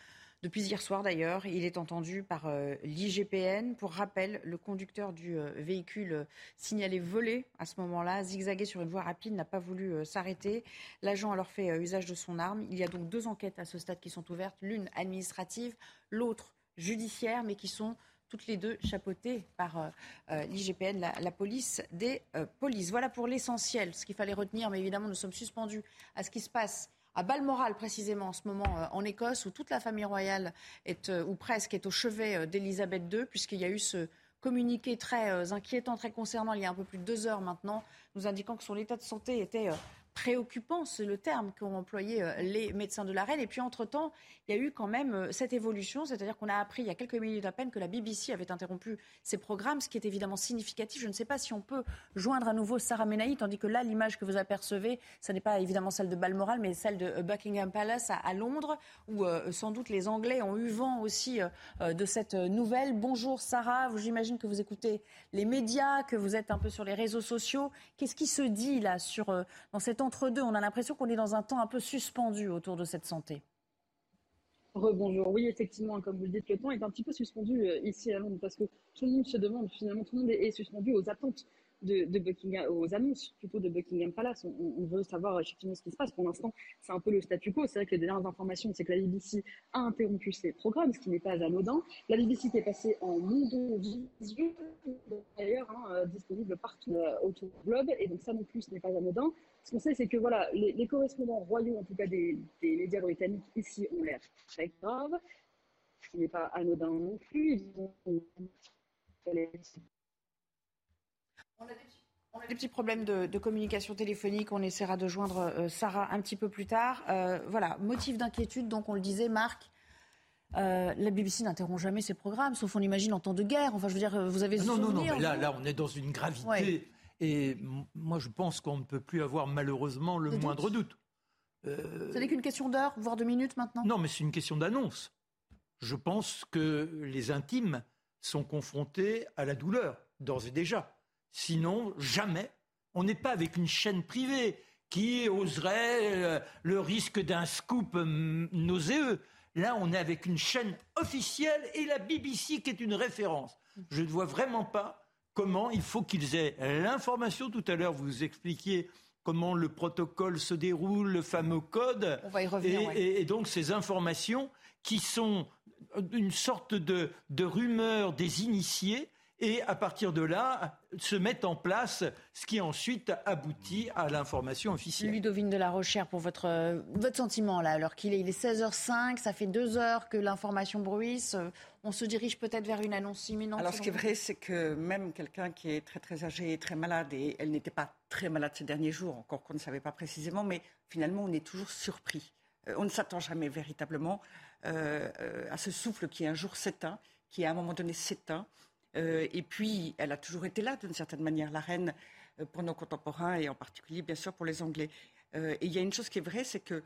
Depuis hier soir d'ailleurs, il est entendu par euh, l'IGPN. Pour rappel, le conducteur du euh, véhicule euh, signalé volé à ce moment-là, zigzagué sur une voie rapide, n'a pas voulu s'arrêter. L'agent a alors fait usage de son arme. Il y a donc deux enquêtes à ce stade qui sont ouvertes, l'une administrative, l'autre judiciaire, mais qui sont toutes les deux chapeautées par l'IGPN, la, la, police des polices. Voilà pour l'essentiel, ce qu'il fallait retenir, mais évidemment nous sommes suspendus à ce qui se passe à Balmoral précisément en ce moment euh, en Écosse, où toute la famille royale est, euh, ou presque, est au chevet euh, d'Elisabeth II, puisqu'il y a eu ce communiqué très inquiétant, très concernant, il y a un peu plus de deux heures maintenant, nous indiquant que son état de santé était préoccupant, c'est le terme qu'ont employé euh, les médecins de la reine. Et puis, entre-temps, il y a eu quand même euh, cette évolution, c'est-à-dire qu'on a appris il y a quelques minutes à peine que la BBC avait interrompu ses programmes, ce qui est évidemment significatif. Je ne sais pas si on peut joindre à nouveau Sarah Menaï, tandis que là, l'image que vous apercevez, ce n'est pas évidemment celle de Balmoral, mais celle de euh, Buckingham Palace à, Londres, où sans doute les Anglais ont eu vent aussi de cette nouvelle. Bonjour Sarah, j'imagine que vous écoutez les médias, que vous êtes un peu sur les réseaux sociaux. Qu'est-ce qui se dit là sur, dans cette entre deux. On a l'impression qu'on est dans un temps un peu suspendu autour de cette santé. Rebonjour. Oui, effectivement, comme vous le dites, le temps est un petit peu suspendu euh, ici à Londres parce que tout le monde se demande, finalement, tout le monde est suspendu aux attentes de, Buckingham, aux annonces plutôt de Buckingham Palace. On, veut savoir effectivement ce qui se passe. Pour l'instant, c'est un peu le statu quo. C'est vrai que les dernières informations, c'est que la BBC a interrompu ses programmes, ce qui n'est pas anodin. La BBC qui est passée en vision, d'ailleurs, hein, euh, disponible partout euh, autour du globe. Et donc ça non plus, ce n'est pas anodin. Ce qu'on sait, c'est que voilà, les, correspondants royaux, en tout cas des, des médias britanniques ici, ont l'air très graves. Ce qui n'est pas anodin non plus. Ils ont On a des petits... problèmes de, communication téléphonique. On essaiera de joindre euh, Sarah un petit peu plus tard. Euh, voilà, motif d'inquiétude, donc on le disait, Marc. Euh, la BBC n'interrompt jamais ses programmes, sauf on imagine en temps de guerre. Enfin, je veux dire, vous avez. Ah non, non, non, mais là, là, on est dans une gravité. Et moi, je pense qu'on ne peut plus avoir malheureusement le moindre doute. Ce n'est qu'une question d'heure, voire de minutes maintenant? Non, mais c'est une question d'annonce. Je pense que les intimes sont confrontés à la douleur, d'ores et déjà. Sinon, jamais. On n'est pas avec une chaîne privée qui oserait euh, le risque d'un scoop euh, nauséeux. Là, on est avec une chaîne officielle et la BBC qui est une référence. Je ne vois vraiment pas comment il faut qu'ils aient l'information. Tout à l'heure, vous expliquiez comment le protocole se déroule, le fameux code. On va y revenir. Et, donc ces informations qui sont une sorte de, de rumeur des initiés et à partir de là, se met en place ce qui ensuite aboutit à l'information officielle. Ludovine de la Rochère, pour votre, votre sentiment là, alors qu'il est, il est 16h05, ça fait deux heures que l'information bruisse, on se dirige peut-être vers une annonce imminente Alors ce qui est vrai, c'est que même quelqu'un qui est très très âgé et très malade, et elle n'était pas très malade ces derniers jours, encore qu'on ne savait pas précisément, mais finalement on est toujours surpris. Euh, on ne s'attend jamais véritablement euh, euh, à ce souffle qui un jour s'éteint, qui à un moment donné s'éteint. Euh, et puis, elle a toujours été là, d'une certaine manière, la reine euh, pour nos contemporains et en particulier, bien sûr, pour les Anglais. Euh, et il y a une chose qui est vraie, c'est que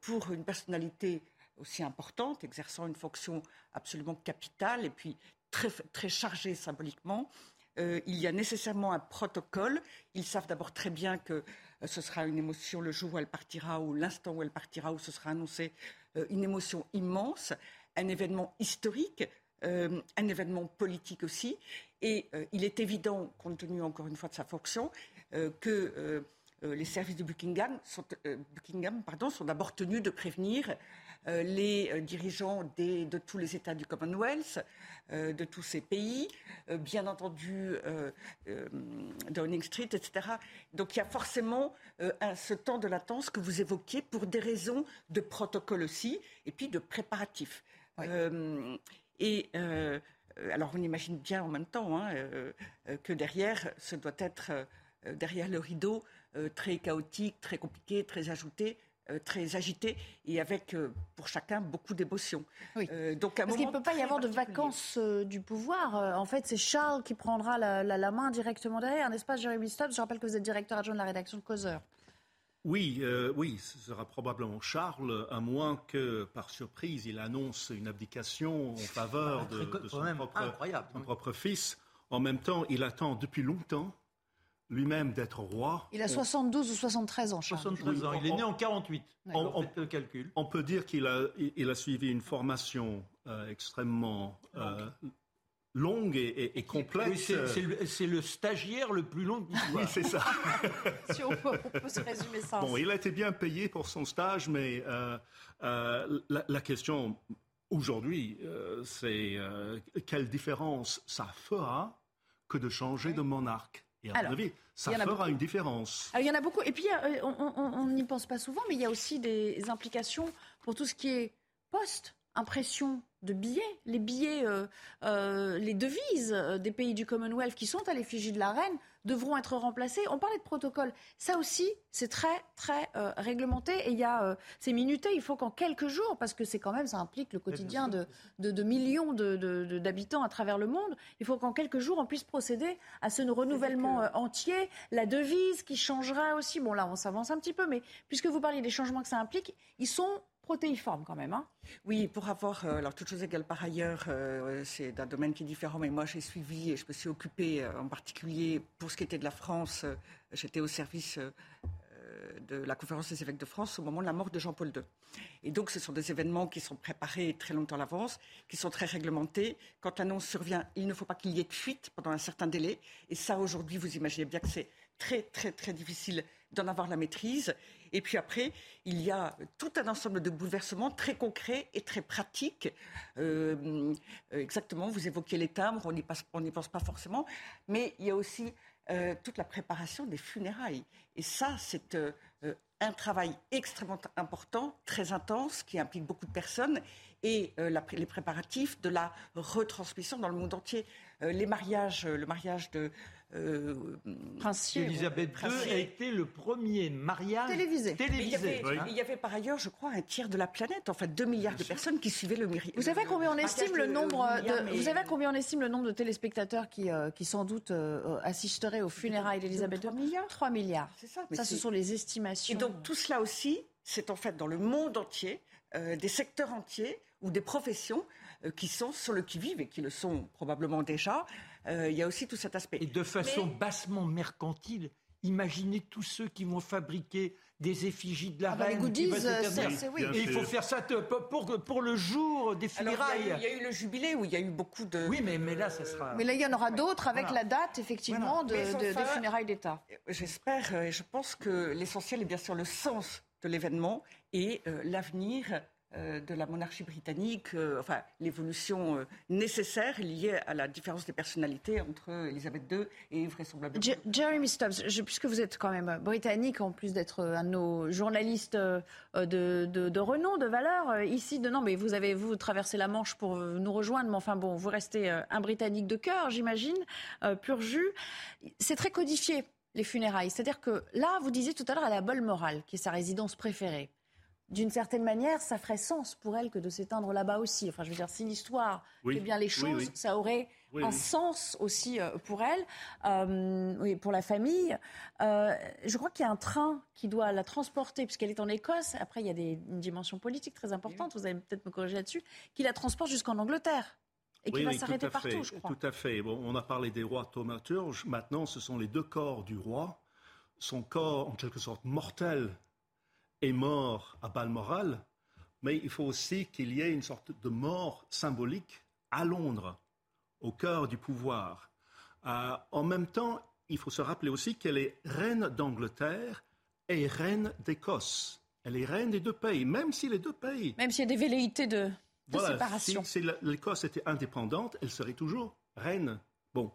pour une personnalité aussi importante, exerçant une fonction absolument capitale et puis très, très chargée symboliquement, il y a nécessairement un protocole. Ils savent d'abord très bien que ce sera une émotion le jour où elle partira ou l'instant où elle partira, où ce sera annoncé, une émotion immense, un événement historique euh, un événement politique aussi. Et euh, il est évident, compte tenu encore une fois de sa fonction, euh, que les services de Buckingham sont, Buckingham, pardon, sont d'abord tenus de prévenir les dirigeants de tous les États du Commonwealth, de tous ces pays, bien entendu Downing Street, etc. Donc il y a forcément ce temps de latence que vous évoquiez pour des raisons de protocole aussi, et puis de préparatifs. Et euh, alors on imagine bien en même temps hein, euh, euh, que derrière, ce doit être derrière le rideau très chaotique, très compliqué, très ajouté, très agité et avec pour chacun beaucoup d'émotions. Oui. donc Parce qu'il ne peut pas y avoir de vacances du pouvoir. en fait, c'est Charles qui prendra la, main directement derrière, n'est-ce pas, Jérémy Stubbs Je rappelle que vous êtes directeur adjoint de la rédaction de Causeur. Oui, euh, oui, ce sera probablement Charles, à moins que, par surprise, il annonce une abdication en faveur de, son, propre, fils. En même temps, il attend depuis longtemps lui-même d'être roi. Il a 72 ou 73 ans, Charles. 73 ans. Il est né en 48. On, le calcul. On peut dire qu'il a, il a suivi une formation euh, extrêmement euh, longue et, complexe. c'est le, stagiaire le plus long de Oui, c'est ça. si on peut, se résumer ça. Bon, il a été bien payé pour son stage, mais euh, euh, la, question aujourd'hui, euh, c'est quelle différence ça fera que de changer de monarque? Et à mon avis, ça fera une différence. il y en a beaucoup. Et puis, on n'y pense pas souvent, mais il y a aussi des implications pour tout ce qui est poste impression de billets, les billets, euh, euh, les devises euh, des pays du Commonwealth qui sont à l'effigie de la reine devront être remplacées. On parlait de protocole. Ça aussi, c'est très, très réglementé et il y a, c'est minuté. Il faut qu'en quelques jours, parce que c'est quand même, ça implique le quotidien de, de, millions d'habitants à travers le monde, il faut qu'en quelques jours, on puisse procéder à ce renouvellement entier. La devise qui changera aussi. Bon, là, on s'avance un petit peu, mais puisque vous parliez des changements que ça implique, ils sont protéiforme quand même. Hein oui, pour avoir, euh, alors toute chose égale par ailleurs, euh, c'est d'un domaine qui est différent, mais moi j'ai suivi et je me suis occupée euh, en particulier pour ce qui était de la France, j'étais au service de la conférence des évêques de France au moment de la mort de Jean-Paul II. Et donc ce sont des événements qui sont préparés très longtemps à l'avance, qui sont très réglementés. Quand l'annonce survient, il ne faut pas qu'il y ait de fuite pendant un certain délai. Et ça, aujourd'hui, vous imaginez bien que c'est très, très, très difficile d'en avoir la maîtrise. Et puis après, il y a tout un ensemble de bouleversements très concrets et très pratiques. Euh, exactement, vous évoquiez les timbres, on n'y pense pas forcément, mais il y a aussi euh, toute la préparation des funérailles. Et ça, c'est euh, un travail extrêmement important, très intense, qui implique beaucoup de personnes, et euh, les préparatifs de la retransmission dans le monde entier. Euh, les mariages, le mariage de euh, Elisabeth II a été le premier mariage télévisé. Il, y avait, par ailleurs, je crois, un tiers de la planète, en fait, 2 milliards de personnes qui suivaient le mariage. Vous savez combien on estime le nombre de, vous savez combien on estime le nombre de téléspectateurs qui, euh, qui sans doute euh, assisteraient aux funérailles d'Elisabeth II 3 milliards. 3 milliards. C'est ça. ça, ce sont les estimations. Et donc tout cela aussi, c'est en fait dans le monde entier, des secteurs entiers ou des professions qui sont sur le qui-vive et qui le sont probablement déjà euh, il y a aussi tout cet aspect. Et de façon bassement mercantile, imaginez tous ceux qui vont fabriquer des effigies de la ah bah, reine. les goodies, c'est oui. Et il faut faire ça pour, pour le jour des funérailles. Il y, a eu le jubilé où il y a eu beaucoup de. Oui, mais, mais là, ça sera. Mais là, il y en aura d'autres avec la date, effectivement, de, des funérailles d'État. J'espère et je pense que l'essentiel est bien sûr le sens de l'événement et euh, l'avenir euh, de la monarchie britannique, euh, enfin l'évolution euh, nécessaire liée à la différence des personnalités entre Elisabeth II et vraisemblablement. Jeremy Stubbs, puisque vous êtes quand même britannique, en plus d'être un de nos journalistes de, renom, de valeur, ici, de, non, mais vous avez vous traversé la Manche pour nous rejoindre, mais enfin bon, vous restez un Britannique de cœur, j'imagine, pur jus. C'est très codifié les funérailles, c'est-à-dire que là, vous disiez tout à l'heure, à la Balmoral, qui est sa résidence préférée d'une certaine manière, ça ferait sens pour elle que de s'éteindre là-bas aussi. Enfin, je veux dire, si l'histoire fait bien les choses, ça aurait un sens aussi euh, pour elle, euh, oui, pour la famille. Euh, je crois qu'il y a un train qui doit la transporter, puisqu'elle est en Écosse. Après, il y a des, une dimension politique très importante, vous allez peut-être me corriger là-dessus, qui la transporte jusqu'en Angleterre. Et qui va s'arrêter partout, je crois. Tout à fait. Bon, on a parlé des rois thaumaturges. Maintenant, ce sont les deux corps du roi. Son corps, en quelque sorte, mortel, est mort à Balmoral, mais il faut aussi qu'il y ait une sorte de mort symbolique à Londres, au cœur du pouvoir. Euh, en même temps, il faut se rappeler aussi qu'elle est reine d'Angleterre et reine d'Écosse. Elle est reine des deux pays, même si les deux pays. Même s'il y a des velléités de, séparation. Si, si l'Écosse était indépendante, elle serait toujours reine. Bon,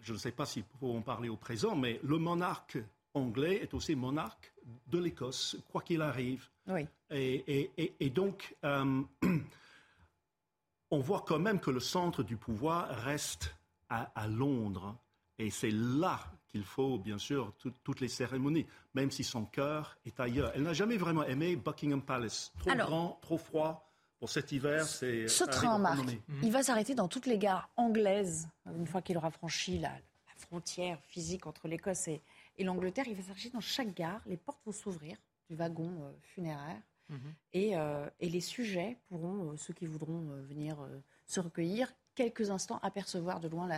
je ne sais pas si faut en parler au présent, mais le monarque anglais est aussi monarque de l'Écosse, quoi qu'il arrive. Oui. Et, donc, euh, on voit quand même que le centre du pouvoir reste à, Londres. Et c'est là qu'il faut, bien sûr, toutes les cérémonies, même si son cœur est ailleurs. Elle n'a jamais vraiment aimé Buckingham Palace. Trop grand, trop froid. Pour cet hiver, c'est. Ce train, Marc, il va s'arrêter dans toutes les gares anglaises, une fois qu'il aura franchi la frontière physique entre l'Écosse et, et l'Angleterre, il va s'arracher dans chaque gare, les portes vont s'ouvrir du wagon euh, funéraire. Mhm. Euh, et, les sujets pourront, euh, ceux qui voudront venir se recueillir, quelques instants apercevoir de loin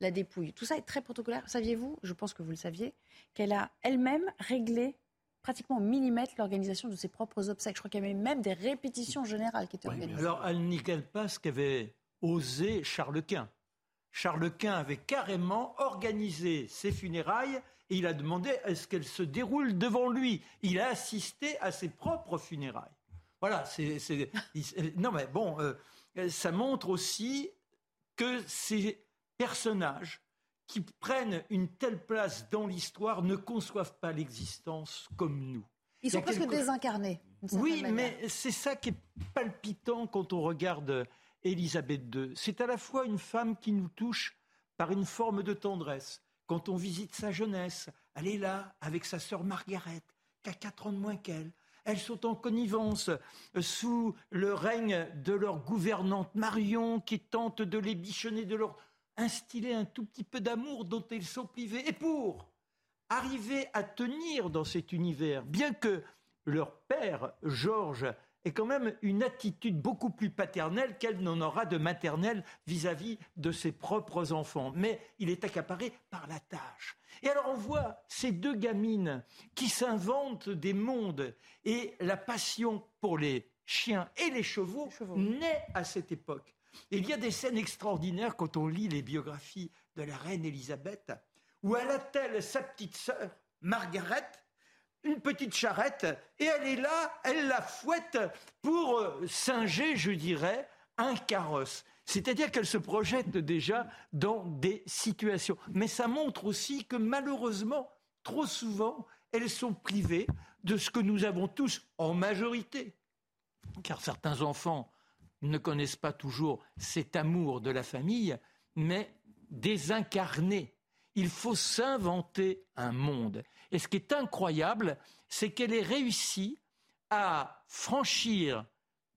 la, dépouille. Tout ça est très protocolaire. Saviez-vous, je pense que vous le saviez, qu'elle a elle-même réglé pratiquement au millimètre l'organisation de ses propres obsèques. Je crois qu'il y avait même des répétitions générales qui étaient organisées. Alors, elle n'y pas ce qu'avait osé Charles Quint. Charles Quint avait carrément organisé ses funérailles et il a demandé est-ce qu'elle se déroule devant lui? Il a assisté à ses propres funérailles. Voilà, c'est. Non, mais bon, euh, ça montre aussi que ces personnages qui prennent une telle place dans l'histoire ne conçoivent pas l'existence comme nous. Ils sont presque désincarnés. Oui, mais c'est ça qui est palpitant quand on regarde Élisabeth II. C'est à la fois une femme qui nous touche par une forme de tendresse. Quand on visite sa jeunesse, elle est là avec sa sœur Margaret, qui a quatre ans de moins qu'elle. Elles sont en connivence euh, sous le règne de leur gouvernante Marion, qui tente de les bichonner, de leur instiller un tout petit peu d'amour dont elles sont privées. Et pour arriver à tenir dans cet univers, bien que leur père, Georges, est quand même une attitude beaucoup plus paternelle qu'elle n'en aura de maternelle vis-à-vis de ses propres enfants. Mais il est accaparé par la tâche. Et alors on voit ces deux gamines qui s'inventent des mondes et la passion pour les chiens et les chevaux, naît à cette époque. il y a des scènes extraordinaires quand on lit les biographies de la reine Élisabeth, où elle a-t-elle sa petite sœur, Margaret, une petite charrette et elle est là, elle la fouette pour euh, singer, je dirais, un carrosse. C'est-à-dire qu'elle se projette déjà dans des situations. Mais ça montre aussi que malheureusement, trop souvent, elles sont privées de ce que nous avons tous en majorité, car certains enfants ne connaissent pas toujours cet amour de la famille, mais désincarné. Il faut s'inventer un monde. Et ce qui est incroyable, c'est qu'elle ait réussi à franchir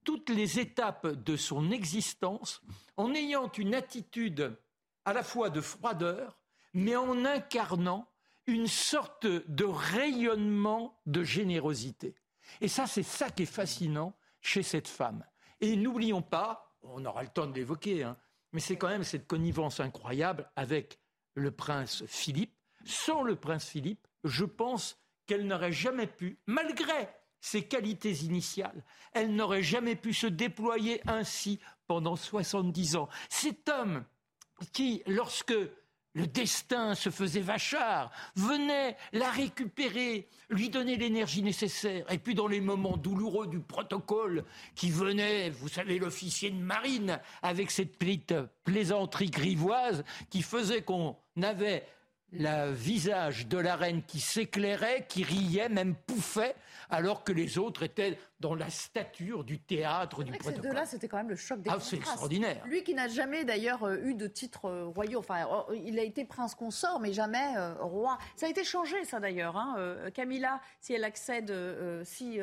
toutes les étapes de son existence en ayant une attitude à la fois de froideur, mais en incarnant une sorte de rayonnement de générosité. Et ça, c'est ça qui est fascinant chez cette femme. Et n'oublions pas, on aura le temps de l'évoquer, hein, mais c'est quand même cette connivence incroyable avec le prince Philippe. Sans le prince Philippe, je pense qu'elle n'aurait jamais pu, malgré ses qualités initiales, elle n'aurait jamais pu se déployer ainsi pendant 70 ans. Cet homme qui, lorsque le destin se faisait vachard, venait la récupérer, lui donner l'énergie nécessaire. Et puis dans les moments douloureux du protocole, qui venait, vous savez, l'officier de marine, avec cette petite plaisanterie grivoise, qui faisait qu'on avait le visage de la reine qui s'éclairait, qui riait, même pouffait, alors que les autres étaient dans la stature du théâtre du protocole. Ces deux-là, c'était quand même le choc des Ah, c'est extraordinaire. Lui qui n'a jamais d'ailleurs euh, eu de titre euh, royaux, enfin, euh, il a été prince consort, mais jamais roi. Ça a été changé, ça d'ailleurs. Hein. Camilla, si elle accède, si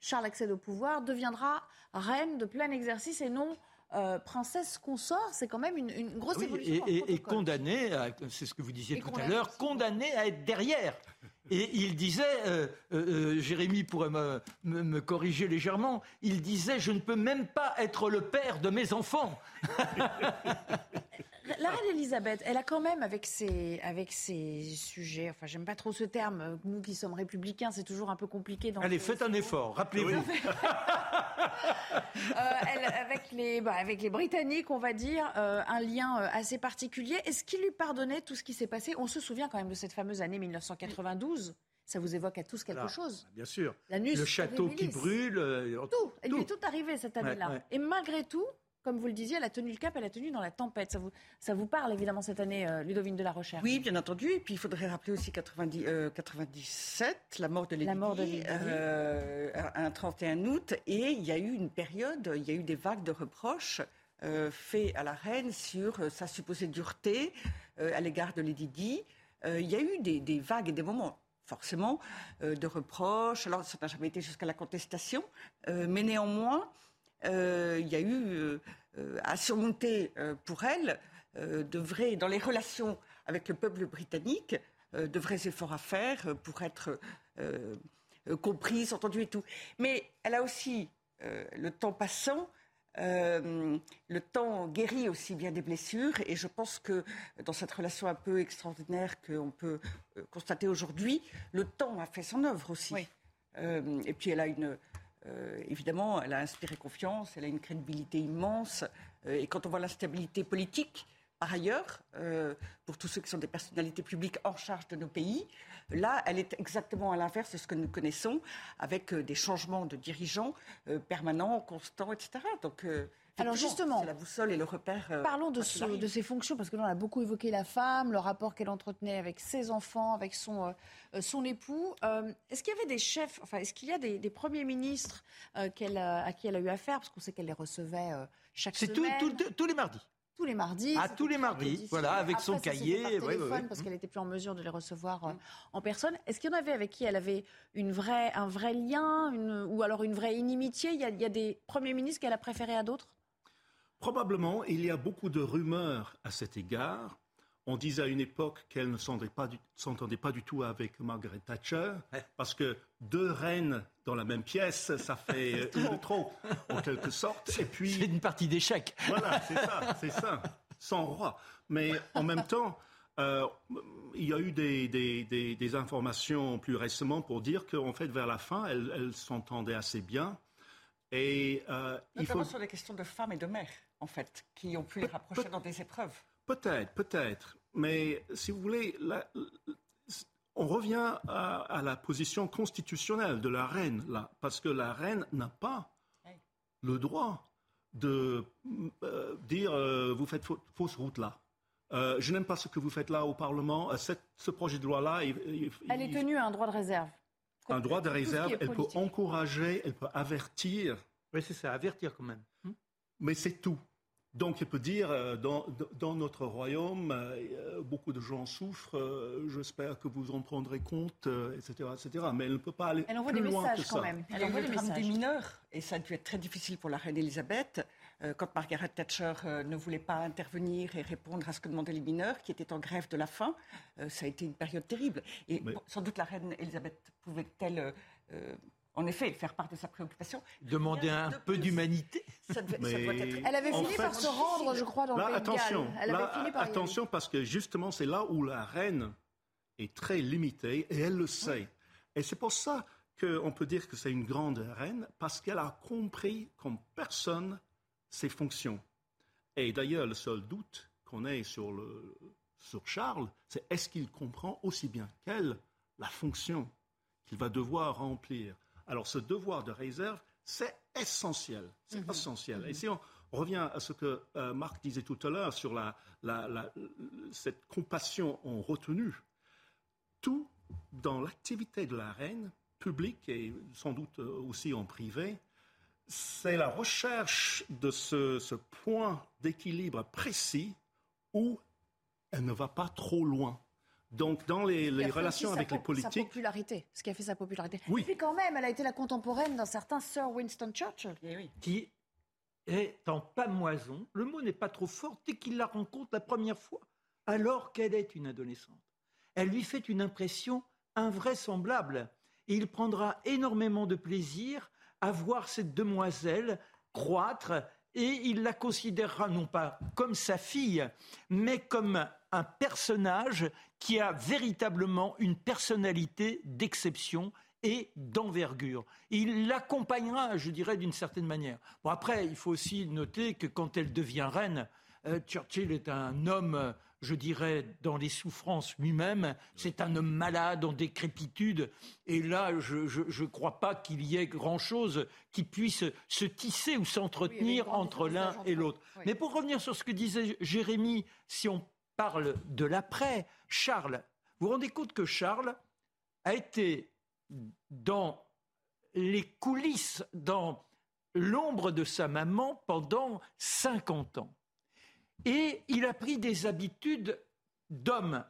Charles accède au pouvoir, deviendra reine de plein exercice et non euh, princesse consort, c'est quand même une, grosse évolution. Et, condamné, c'est ce que vous disiez tout à l'heure, condamné à être derrière. Et il disait, euh, euh, Jérémy pourrait me, me, corriger légèrement, il disait, je ne peux même pas être le père de mes enfants. La reine Elisabeth, elle a quand même, avec ses, avec ses sujets, enfin, j'aime pas trop ce terme, nous qui sommes républicains, c'est toujours un peu compliqué. Allez, faites un effort, rappelez-vous. euh, avec, les, bah, avec les Britanniques, on va dire, euh, un lien euh, assez particulier. Est-ce qu'il lui pardonnait tout ce qui s'est passé? On se souvient quand même de cette fameuse année 1992 ça vous évoque à tous quelque chose Bien sûr. le château qui brûle. Euh, tout. Il lui est tout arrivé cette année-là. Et malgré tout, comme vous le disiez, elle a tenu le cap, elle a tenu dans la tempête. Ça vous, ça vous parle évidemment cette année, euh, Ludovine de la Recherche Oui, bien entendu. Et puis il faudrait rappeler aussi 90, 97, euh, la mort de Lady La mort de Lady euh, un 31 août. Et il y a eu une période, il y a eu des vagues de reproches euh, faits à la reine sur sa supposée dureté à l'égard de Lady Di. il y a eu des, des, vagues et des moments forcément de reproches. Alors ça n'a jamais été jusqu'à la contestation, mais néanmoins il y a eu euh, euh, à surmonter pour elle de vrais, dans les relations avec le peuple britannique, de vrais efforts à faire pour être comprise, entendue et tout. Mais elle a aussi, le temps passant, le temps guérit aussi bien des blessures et je pense que dans cette relation un peu extraordinaire qu'on peut constater aujourd'hui, le temps a fait son œuvre aussi. et puis elle a une, euh, évidemment, elle a inspiré confiance, elle a une crédibilité immense. Euh, et quand on voit l'instabilité politique, par ailleurs, euh, pour tous ceux qui sont des personnalités publiques en charge de nos pays, là, elle est exactement à l'inverse de ce que nous connaissons, avec des changements de dirigeants permanents, constants, etc. Donc, alors justement, la boussole et le repère. Euh, parlons de, de, ses fonctions parce que l'on a beaucoup évoqué la femme, le rapport qu'elle entretenait avec ses enfants, avec son euh, euh, son époux. est-ce qu'il y avait des chefs, enfin est-ce qu'il y a des, premiers ministres qu'elle à qui elle a eu affaire? Parce qu'on sait qu'elle les recevait chaque semaine. C'est tous les mardis. Tous les mardis. Ah, tous les mardis, voilà, avec son cahier. Par téléphone, parce qu'elle n'était plus en mesure de les recevoir en personne. Est-ce qu'il y en avait avec qui elle avait une vraie, un vrai lien, une, ou alors une vraie inimitié? Il y, a, il y a des premiers ministres qu'elle a préférés à d'autres? Probablement, il y a beaucoup de rumeurs à cet égard. On disait à une époque qu'elle ne s'entendait pas, du tout avec Margaret Thatcher, parce que deux reines dans la même pièce, ça fait une de trop, en quelque sorte. Et puis, c'est une partie d'échec. Voilà, c'est ça, c'est ça, sans roi. Mais en même temps, euh, il y a eu des, informations plus récemment pour dire qu'en fait, vers la fin, elle, elle s'entendait assez bien. Et euh, il faut... sur les questions de femmes et de mères, en fait, qui ont pu les rapprocher dans des épreuves. Peut-être, peut-être. Mais si vous voulez, on revient à, la position constitutionnelle de la reine, là, parce que la reine n'a pas le droit de euh, dire euh, vous faites fausse route là. Euh, je n'aime pas ce que vous faites là au Parlement. ce projet de loi-là. Elle est tenue à un droit de réserve Un droit de réserve, elle peut encourager, elle peut avertir. Oui, c'est ça, avertir quand même. Mais c'est tout. Donc, il peut dire, euh, dans, dans notre royaume, euh, beaucoup de gens souffrent, euh, j'espère que vous en prendrez compte, etc., etc. Mais elle ne peut pas aller elle envoie plus des loin messages que quand même. Elle envoie des messages. des mineurs, et ça a dû être très difficile pour la reine Elisabeth, quand Margaret Thatcher ne voulait pas intervenir et répondre à ce que demandaient les mineurs, qui étaient en grève de la faim. ça a été une période terrible. Et sans doute la reine Elisabeth pouvait-elle en effet, faire part de sa préoccupation. Demander un peu d'humanité. Elle avait fini par se rendre, je crois, dans le pays attention, Elle avait fini par attention, parce que justement, c'est là où la reine est très limitée, et elle le sait. Et c'est pour ça qu'on peut dire que c'est une grande reine, parce qu'elle a compris comme personne ses fonctions. Et d'ailleurs, le seul doute qu'on ait sur, le, sur Charles, c'est est-ce qu'il comprend aussi bien qu'elle la fonction qu'il va devoir remplir alors ce devoir de réserve, c'est essentiel. C'est mhm. essentiel. Et si on revient à ce que euh, Marc disait tout à l'heure sur cette compassion en retenue, tout dans l'activité de la reine, publique et sans doute euh, aussi en privé, c'est la recherche de ce point d'équilibre précis où elle ne va pas trop loin. Donc, dans les, relations avec les politiques. Sa popularité, ce qui a fait sa popularité. Oui. Et puis, quand même, elle a été la contemporaine d'un certain Sir Winston Churchill. Eh qui est en pamoison, le mot n'est pas trop fort, dès qu'il la rencontre la première fois, alors qu'elle est une adolescente. Elle lui fait une impression invraisemblable. Et il prendra énormément de plaisir à voir cette demoiselle croître et il la considérera non pas comme sa fille, mais comme un personnage qui a véritablement une personnalité d'exception et d'envergure. Il l'accompagnera, je dirais, d'une certaine manière. Bon, après, il faut aussi noter que quand elle devient reine, euh, Churchill est un homme, je dirais, dans les souffrances lui-même. C'est un homme malade, en décrépitude. Et là, je ne crois pas qu'il y ait grand-chose qui puisse se tisser ou s'entretenir entre l'un et l'autre. Mais pour revenir sur ce que disait Jérémy, si on parle de l'après, Charles, vous vous rendez compte que Charles a été dans les coulisses, dans l'ombre de sa maman pendant 50 ans. Et il a pris des habitudes d'homme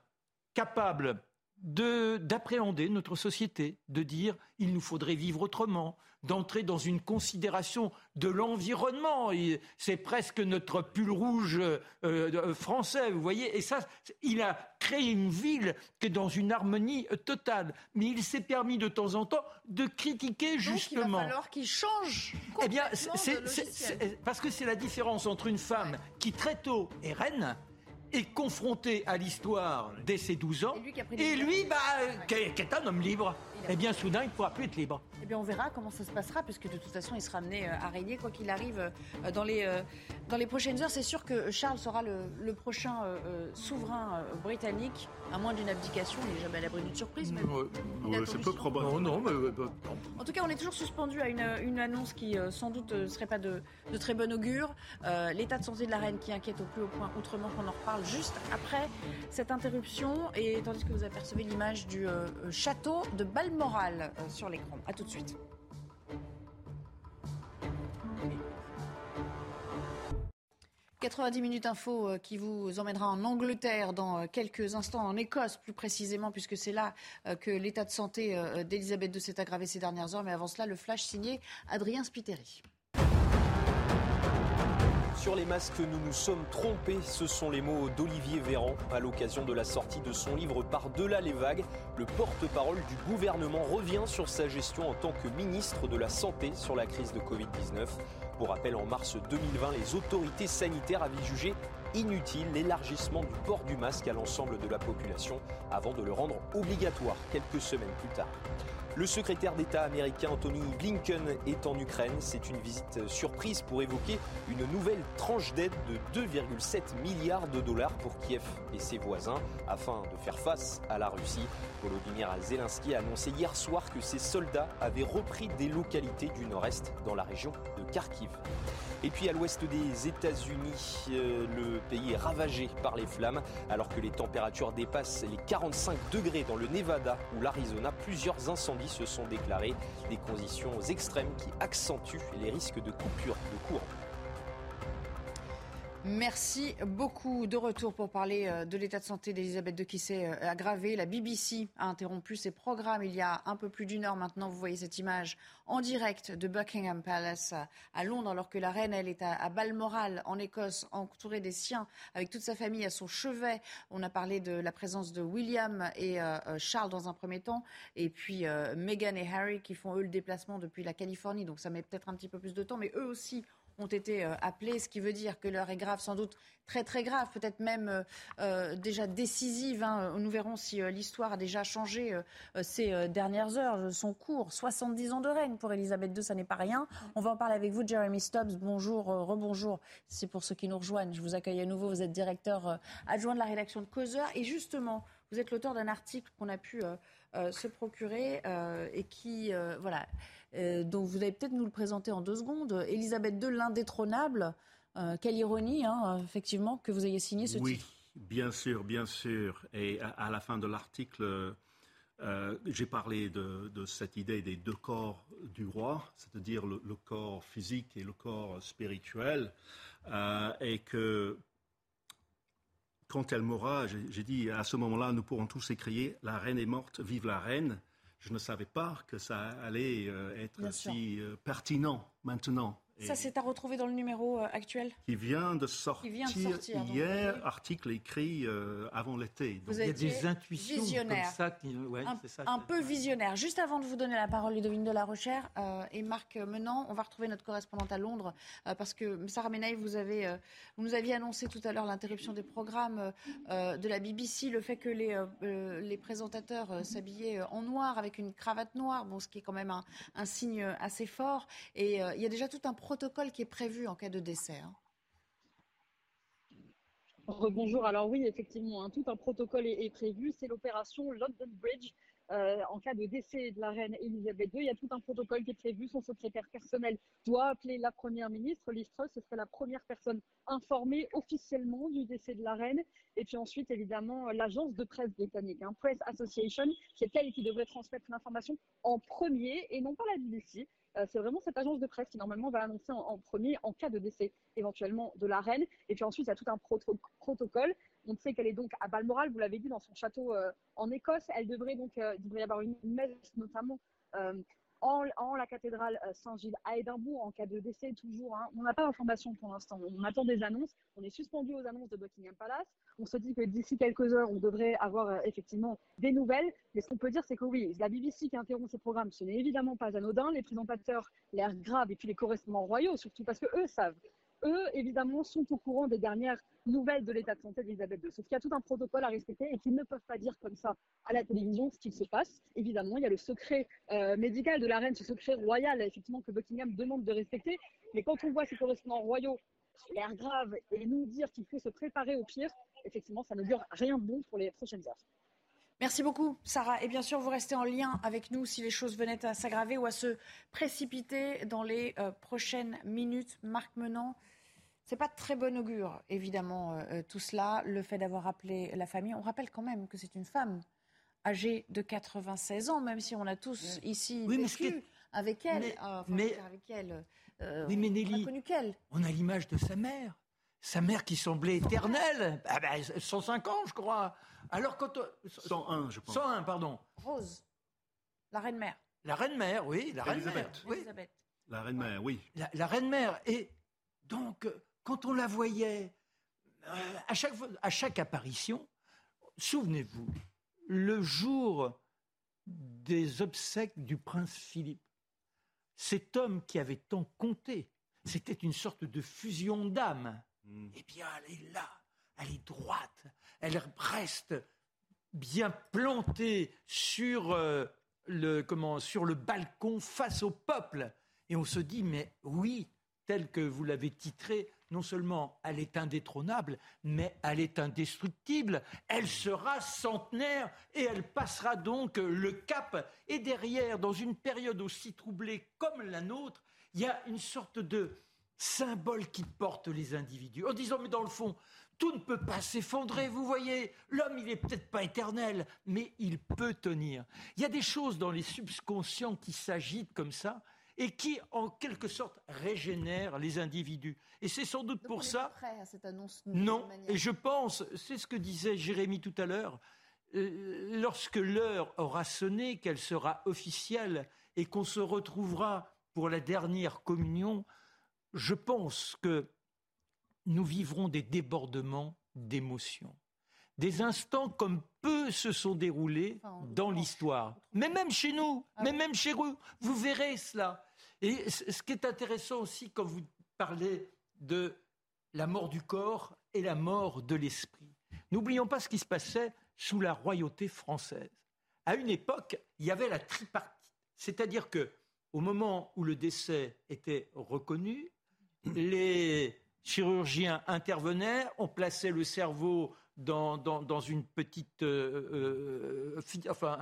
capable d'appréhender notre société, de dire il nous faudrait vivre autrement, d'entrer dans une considération de l'environnement. C'est presque notre pull rouge euh, euh, français, vous voyez. Et ça, il a créé une ville qui est dans une harmonie totale. Mais il s'est permis de temps en temps de critiquer justement. il va falloir qu'il change. Eh bien, c'est parce que c'est la différence entre une femme qui très tôt est reine est confronté à l'histoire dès ses 12 ans, et lui, bah, qui est un homme libre, eh bien, soudain, il ne pourra plus être libre. Eh bien, on verra comment ça se passera, puisque de toute façon, il sera amené euh, à régner, quoi qu'il arrive, euh, dans les, euh, dans les prochaines heures. C'est sûr que Charles sera le, prochain souverain britannique, à moins d'une abdication. Il n'est jamais à l'abri d'une surprise. c'est peu probable. Non, mais, En tout cas, on est toujours suspendu à une, annonce qui, sans doute, ne serait pas de, de, très bon augure. L'état de santé de la reine qui inquiète au plus haut point, outrement qu'on en reparle juste après cette interruption. Et tandis que vous apercevez l'image du château de Balmoral euh, sur l'écran. A tout de suite. « 90 minutes info euh, qui vous emmènera en Angleterre dans euh, quelques instants, en Écosse plus précisément, puisque c'est là que l'état de santé d'Elisabeth II s'est aggravé ces dernières heures. Mais avant cela, le flash signé Adrien Spiteri. Sur les masques, nous nous sommes trompés. Ce sont les mots d'Olivier Véran à l'occasion de la sortie de son livre Par-delà les vagues. Le porte-parole du gouvernement revient sur sa gestion en tant que ministre de la Santé sur la crise de Covid-19. Pour rappel, en mars 2020, les autorités sanitaires avaient jugé inutile l'élargissement du port du masque à l'ensemble de la population avant de le rendre obligatoire quelques semaines plus tard. Le secrétaire d'État américain Anthony Blinken est en Ukraine. C'est une visite surprise pour évoquer une nouvelle tranche d'aide de 2,7 milliards de dollars pour Kiev et ses voisins afin de faire face à la Russie. Volodymyr Zelensky a annoncé hier soir que ses soldats avaient repris des localités du nord-est dans la région Kharkiv. Et puis à l'ouest des États-Unis, euh, le pays est ravagé par les flammes alors que les températures dépassent les 45 degrés dans le Nevada ou l'Arizona. Plusieurs incendies se sont déclarées des conditions extrêmes qui accentuent les risques de coupure de courant. Merci beaucoup. De retour pour parler euh, de l'état de santé d'Elisabeth II qui s'est euh, aggravé. La BBC a interrompu ses programmes il y a un peu plus d'une heure maintenant. Vous voyez cette image en direct de Buckingham Palace à Londres, alors que la reine, elle, est à Balmoral, en Écosse, entourée des siens, avec toute sa famille à son chevet. On a parlé de la présence de William et euh, Charles dans un premier temps, et puis Meghan et Harry qui font eux le déplacement depuis la Californie. Donc ça met peut-être un petit peu plus de temps, mais eux aussi ont été euh, appelés, ce qui veut dire que l'heure est grave, sans doute très très grave, peut-être même euh, euh, déjà décisive. Hein. Nous verrons si l'histoire a déjà changé ces dernières heures. Son cours, 70 ans de règne pour Elisabeth II, ça n'est pas rien. On va en parler avec vous, Jeremy Stubbs. Bonjour, rebonjour. C'est pour ceux qui nous rejoignent. Je vous accueille à nouveau. Vous êtes directeur adjoint de la rédaction de Causeur. Et justement, vous êtes l'auteur d'un article qu'on a pu se procurer et qui, voilà, donc vous allez peut-être nous le présenter en deux secondes. Elisabeth II, l'indétrônable. Euh, quelle ironie, hein, effectivement, que vous ayez signé ce oui, titre. Oui, bien sûr, bien sûr. Et à, la fin de l'article, euh, j'ai parlé de, cette idée des deux corps du roi, c'est-à-dire le, corps physique et le corps spirituel, et que quand elle mourra, j'ai dit à ce moment-là, nous pourrons tous s'écrier La reine est morte, vive la reine je ne savais pas que ça allait euh, être si euh, pertinent maintenant. Ça, c'est à retrouver dans le numéro euh, actuel Qui vient de sortir, hier, article écrit euh, avant l'été. Il y a des intuitions comme ça. Qui, un, peu visionnaire. Juste avant de vous donner la parole, Ludovine de la Rochère euh, et Marc Menant, on va retrouver notre correspondante à Londres parce que Sarah Menaille, vous, avez, vous nous aviez annoncé tout à l'heure l'interruption des programmes de la BBC, le fait que les, les présentateurs s'habillaient en noir avec une cravate noire, bon, ce qui est quand même un, un signe assez fort. Et il y a déjà tout un protocole qui est prévu en cas de décès. Hein. Bonjour. Alors oui, effectivement, hein, tout un protocole est, prévu. C'est l'opération London Bridge. Euh, en cas de décès de la reine Elisabeth II, il y a tout un protocole qui est prévu. Son secrétaire personnel doit appeler la première ministre, Liz Truss. Ce serait la première personne informée officiellement du décès de la reine. Et puis ensuite, évidemment, l'agence de presse britannique, hein, Press Association, c'est elle qui devrait transmettre l'information en premier et non pas la BBC. Euh, c'est vraiment cette agence de presse qui normalement va annoncer en, premier en cas de décès éventuellement de la reine. Et puis ensuite, il y a tout un protocole. On sait qu'elle est donc à Balmoral, vous l'avez dit, dans son château euh, en Écosse. Elle devrait donc, euh, y avoir une messe notamment en, la cathédrale euh, Saint-Gilles à Édimbourg en cas de décès toujours. Hein. On n'a pas d'informations pour l'instant. On attend des annonces. On est suspendu aux annonces de Buckingham Palace. On se dit que d'ici quelques heures, on devrait avoir euh, effectivement des nouvelles. Mais ce qu'on peut dire, c'est que oui, la BBC qui interrompt ses programmes, ce n'est évidemment pas anodin. Les présentateurs, l'air grave et puis les correspondants royaux, surtout parce que eux savent eux, évidemment, sont au courant des dernières nouvelles de l'état de santé d'Elisabeth II. Sauf qu'il y a tout un protocole à respecter et qu'ils ne peuvent pas dire comme ça à la télévision ce qu'il se passe. Évidemment, il y a le secret euh, médical de la reine, ce secret royal, effectivement, que Buckingham demande de respecter. Mais quand on voit ces correspondants royaux l'air grave et nous dire qu'il faut se préparer au pire, effectivement, ça ne dure rien de bon pour les prochaines heures. Merci beaucoup, Sarah. Et bien sûr, vous restez en lien avec nous si les choses venaient à s'aggraver ou à se précipiter dans les euh, prochaines minutes. Marc Menant, c'est pas de très bon augure, évidemment, euh, euh, tout cela. Le fait d'avoir appelé la famille, on rappelle quand même que c'est une femme âgée de 96 ans, même si on a tous ici oui, vécu avec elle. Mais, avec elle. oui, mais Nelly, on a qu'elle. On a l'image de sa mère. Sa mère qui semblait éternelle. Ah ben, 105 ans, je crois. Alors quand 101, euh, je pense. 101, pardon. Rose, la reine mère. La reine mère, oui, la reine mère. Oui. La reine mère, oui. La, reine mère. Et donc, quand on la voyait euh, à, chaque, à chaque apparition, souvenez-vous, le jour des obsèques du prince Philippe, cet homme qui avait tant compté, c'était une sorte de fusion d'âme. Hmm. Eh bien, elle est là, elle est droite, elle reste bien plantée sur, euh, le, comment, sur le balcon face au peuple. Et on se dit, mais oui, tel que vous l'avez titré, non seulement elle est indétrônable, mais elle est indestructible. Elle sera centenaire et elle passera donc le cap. Et derrière, dans une période aussi troublée comme la nôtre, il y a une sorte de symbole qui porte les individus, en disant, mais dans le fond, tout ne peut pas s'effondrer, vous voyez. L'homme, il n'est peut-être pas éternel, mais il peut tenir. Il y a des choses dans les subconscients qui s'agitent comme ça et qui, en quelque sorte, régénèrent les individus. Et c'est sans doute pour ça. Prêt à cette annonce non, et je pense, c'est ce que disait Jérémy tout à l'heure, euh, lorsque l'heure aura sonné, qu'elle sera officielle et qu'on se retrouvera pour la dernière communion, je pense que nous vivrons des débordements d'émotions. Des instants comme peu se sont déroulés dans l'histoire. Mais même chez nous, ah mais même chez eux, vous verrez cela. Et ce qui est intéressant aussi quand vous parlez de la mort du corps et la mort de l'esprit. N'oublions pas ce qui se passait sous la royauté française. À une époque, il y avait la tripartite, c'est-à-dire que au moment où le décès était reconnu, les chirurgiens intervenaient, on plaçait le cerveau dans, une petite, euh, euh, enfin,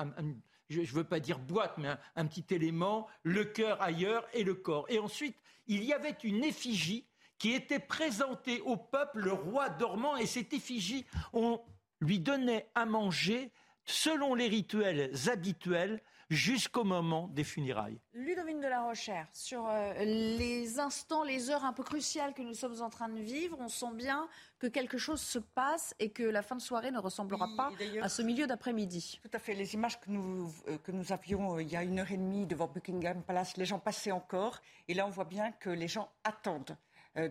je ne veux pas dire boîte, mais un, petit élément, le cœur ailleurs et le corps. Et ensuite, il y avait une effigie qui était présentée au peuple, le roi dormant, et cette effigie, on lui donnait à manger selon les rituels habituels jusqu'au moment des funérailles. Ludovine de la Rochère, sur euh, les instants, les heures un peu cruciales que nous sommes en train de vivre, on sent bien que quelque chose se passe et que la fin de soirée ne ressemblera pas à ce milieu d'après-midi. Tout à fait. Les images que nous, euh, que nous avions euh, il y a une heure et demie devant Buckingham Palace, les gens passaient encore. Et là, on voit bien que les gens attendent.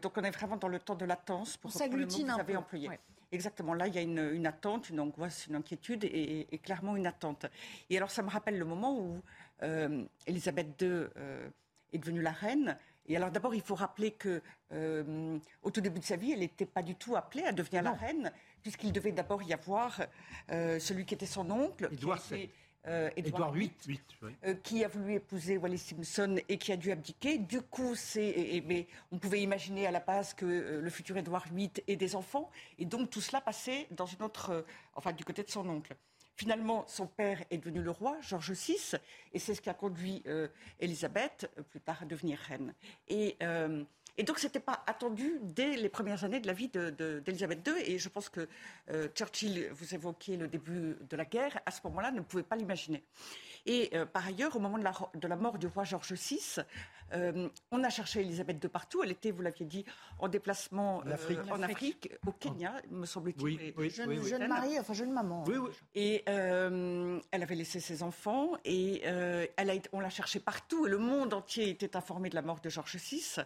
donc on est vraiment dans le temps de latence pour on s'agglutine un peu. employé. Exactement. Là, il y a une, attente, une angoisse, une inquiétude et, clairement une attente. Et alors, ça me rappelle le moment où euh, Elisabeth II euh, est devenue la reine. Et alors, d'abord, il faut rappeler que euh, au tout début de sa vie, elle n'était pas du tout appelée à devenir la reine, puisqu'il devait d'abord y avoir celui qui était son oncle, Édouard VIII euh, Edouard VIII, euh, qui a voulu épouser Wallis Simpson et qui a dû abdiquer. Du coup, c'est, mais on pouvait imaginer à la base que euh, le futur Édouard VIII ait des enfants, et donc tout cela passait dans une autre, enfin du côté de son oncle. Finalement, son père est devenu le roi, Georges VI, et c'est ce qui a conduit Élisabeth plus tard à devenir reine. Et et donc, ce n'était pas attendu dès les premières années de la vie d'Elisabeth II. Et je pense que euh, Churchill, vous évoquiez le début de la guerre, à ce moment-là, ne pouvait pas l'imaginer. Et euh, par ailleurs, au moment de la, de la, mort du roi George VI, euh, on a cherché Elisabeth de partout. Elle était, vous l'aviez dit, en déplacement en Afrique, au Kenya, me semble-t-il. Oui, oui, jeune, jeune mariée, enfin jeune maman. Oui, oui. Et elle avait laissé ses enfants et elle a, on l'a cherchée partout. Et le monde entier était informé de la mort de George VI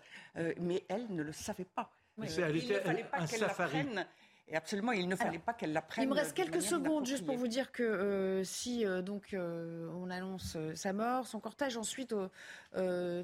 mais elle ne le savait pas. Elle était il ne fallait pas qu'elle l'apprenne. Et absolument, il ne fallait pas qu'elle l'apprenne. Il me reste quelques secondes juste pour vous dire que euh, si euh, donc euh, on annonce sa mort, son cortège ensuite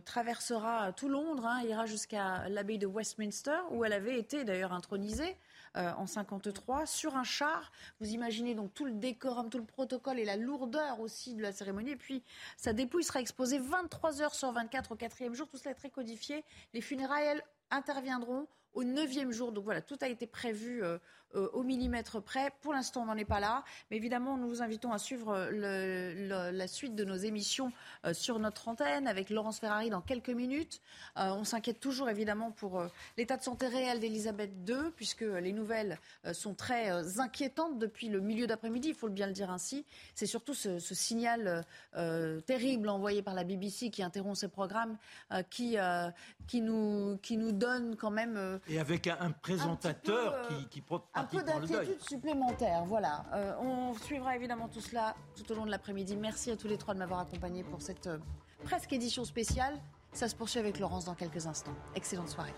traversera tout Londres, hein, ira jusqu'à l'abbaye de Westminster où elle avait été d'ailleurs intronisée. En 53 sur un char. Vous imaginez donc tout le décorum, tout le protocole et la lourdeur aussi de la cérémonie. Et puis sa dépouille sera exposée 23 heures sur 24 au quatrième jour. Tout cela est très codifié. Les funérailles, elles, interviendront au neuvième jour. Donc voilà, tout a été prévu euh, euh, au millimètre près. Pour l'instant, on n'en est pas là. Mais évidemment, nous vous invitons à suivre euh, la suite de nos émissions sur notre antenne avec Laurence Ferrari dans quelques minutes. on s'inquiète toujours évidemment pour l'état de santé réel d'Elisabeth II, puisque les nouvelles sont très inquiétantes depuis le milieu d'après-midi, il faut bien le dire ainsi. C'est surtout ce, signal terrible envoyé par la BBC qui interrompt ses programmes, qui, qui, nous, qui nous donne quand même et avec un, présentateur euh, qui, qui Un peu d'inquiétude supplémentaire, voilà. Euh, on suivra évidemment tout cela tout au long de l'après-midi. Merci à tous les trois de m'avoir accompagné pour cette euh, presque édition spéciale. Ça se poursuit avec Laurence dans quelques instants. Excellente soirée.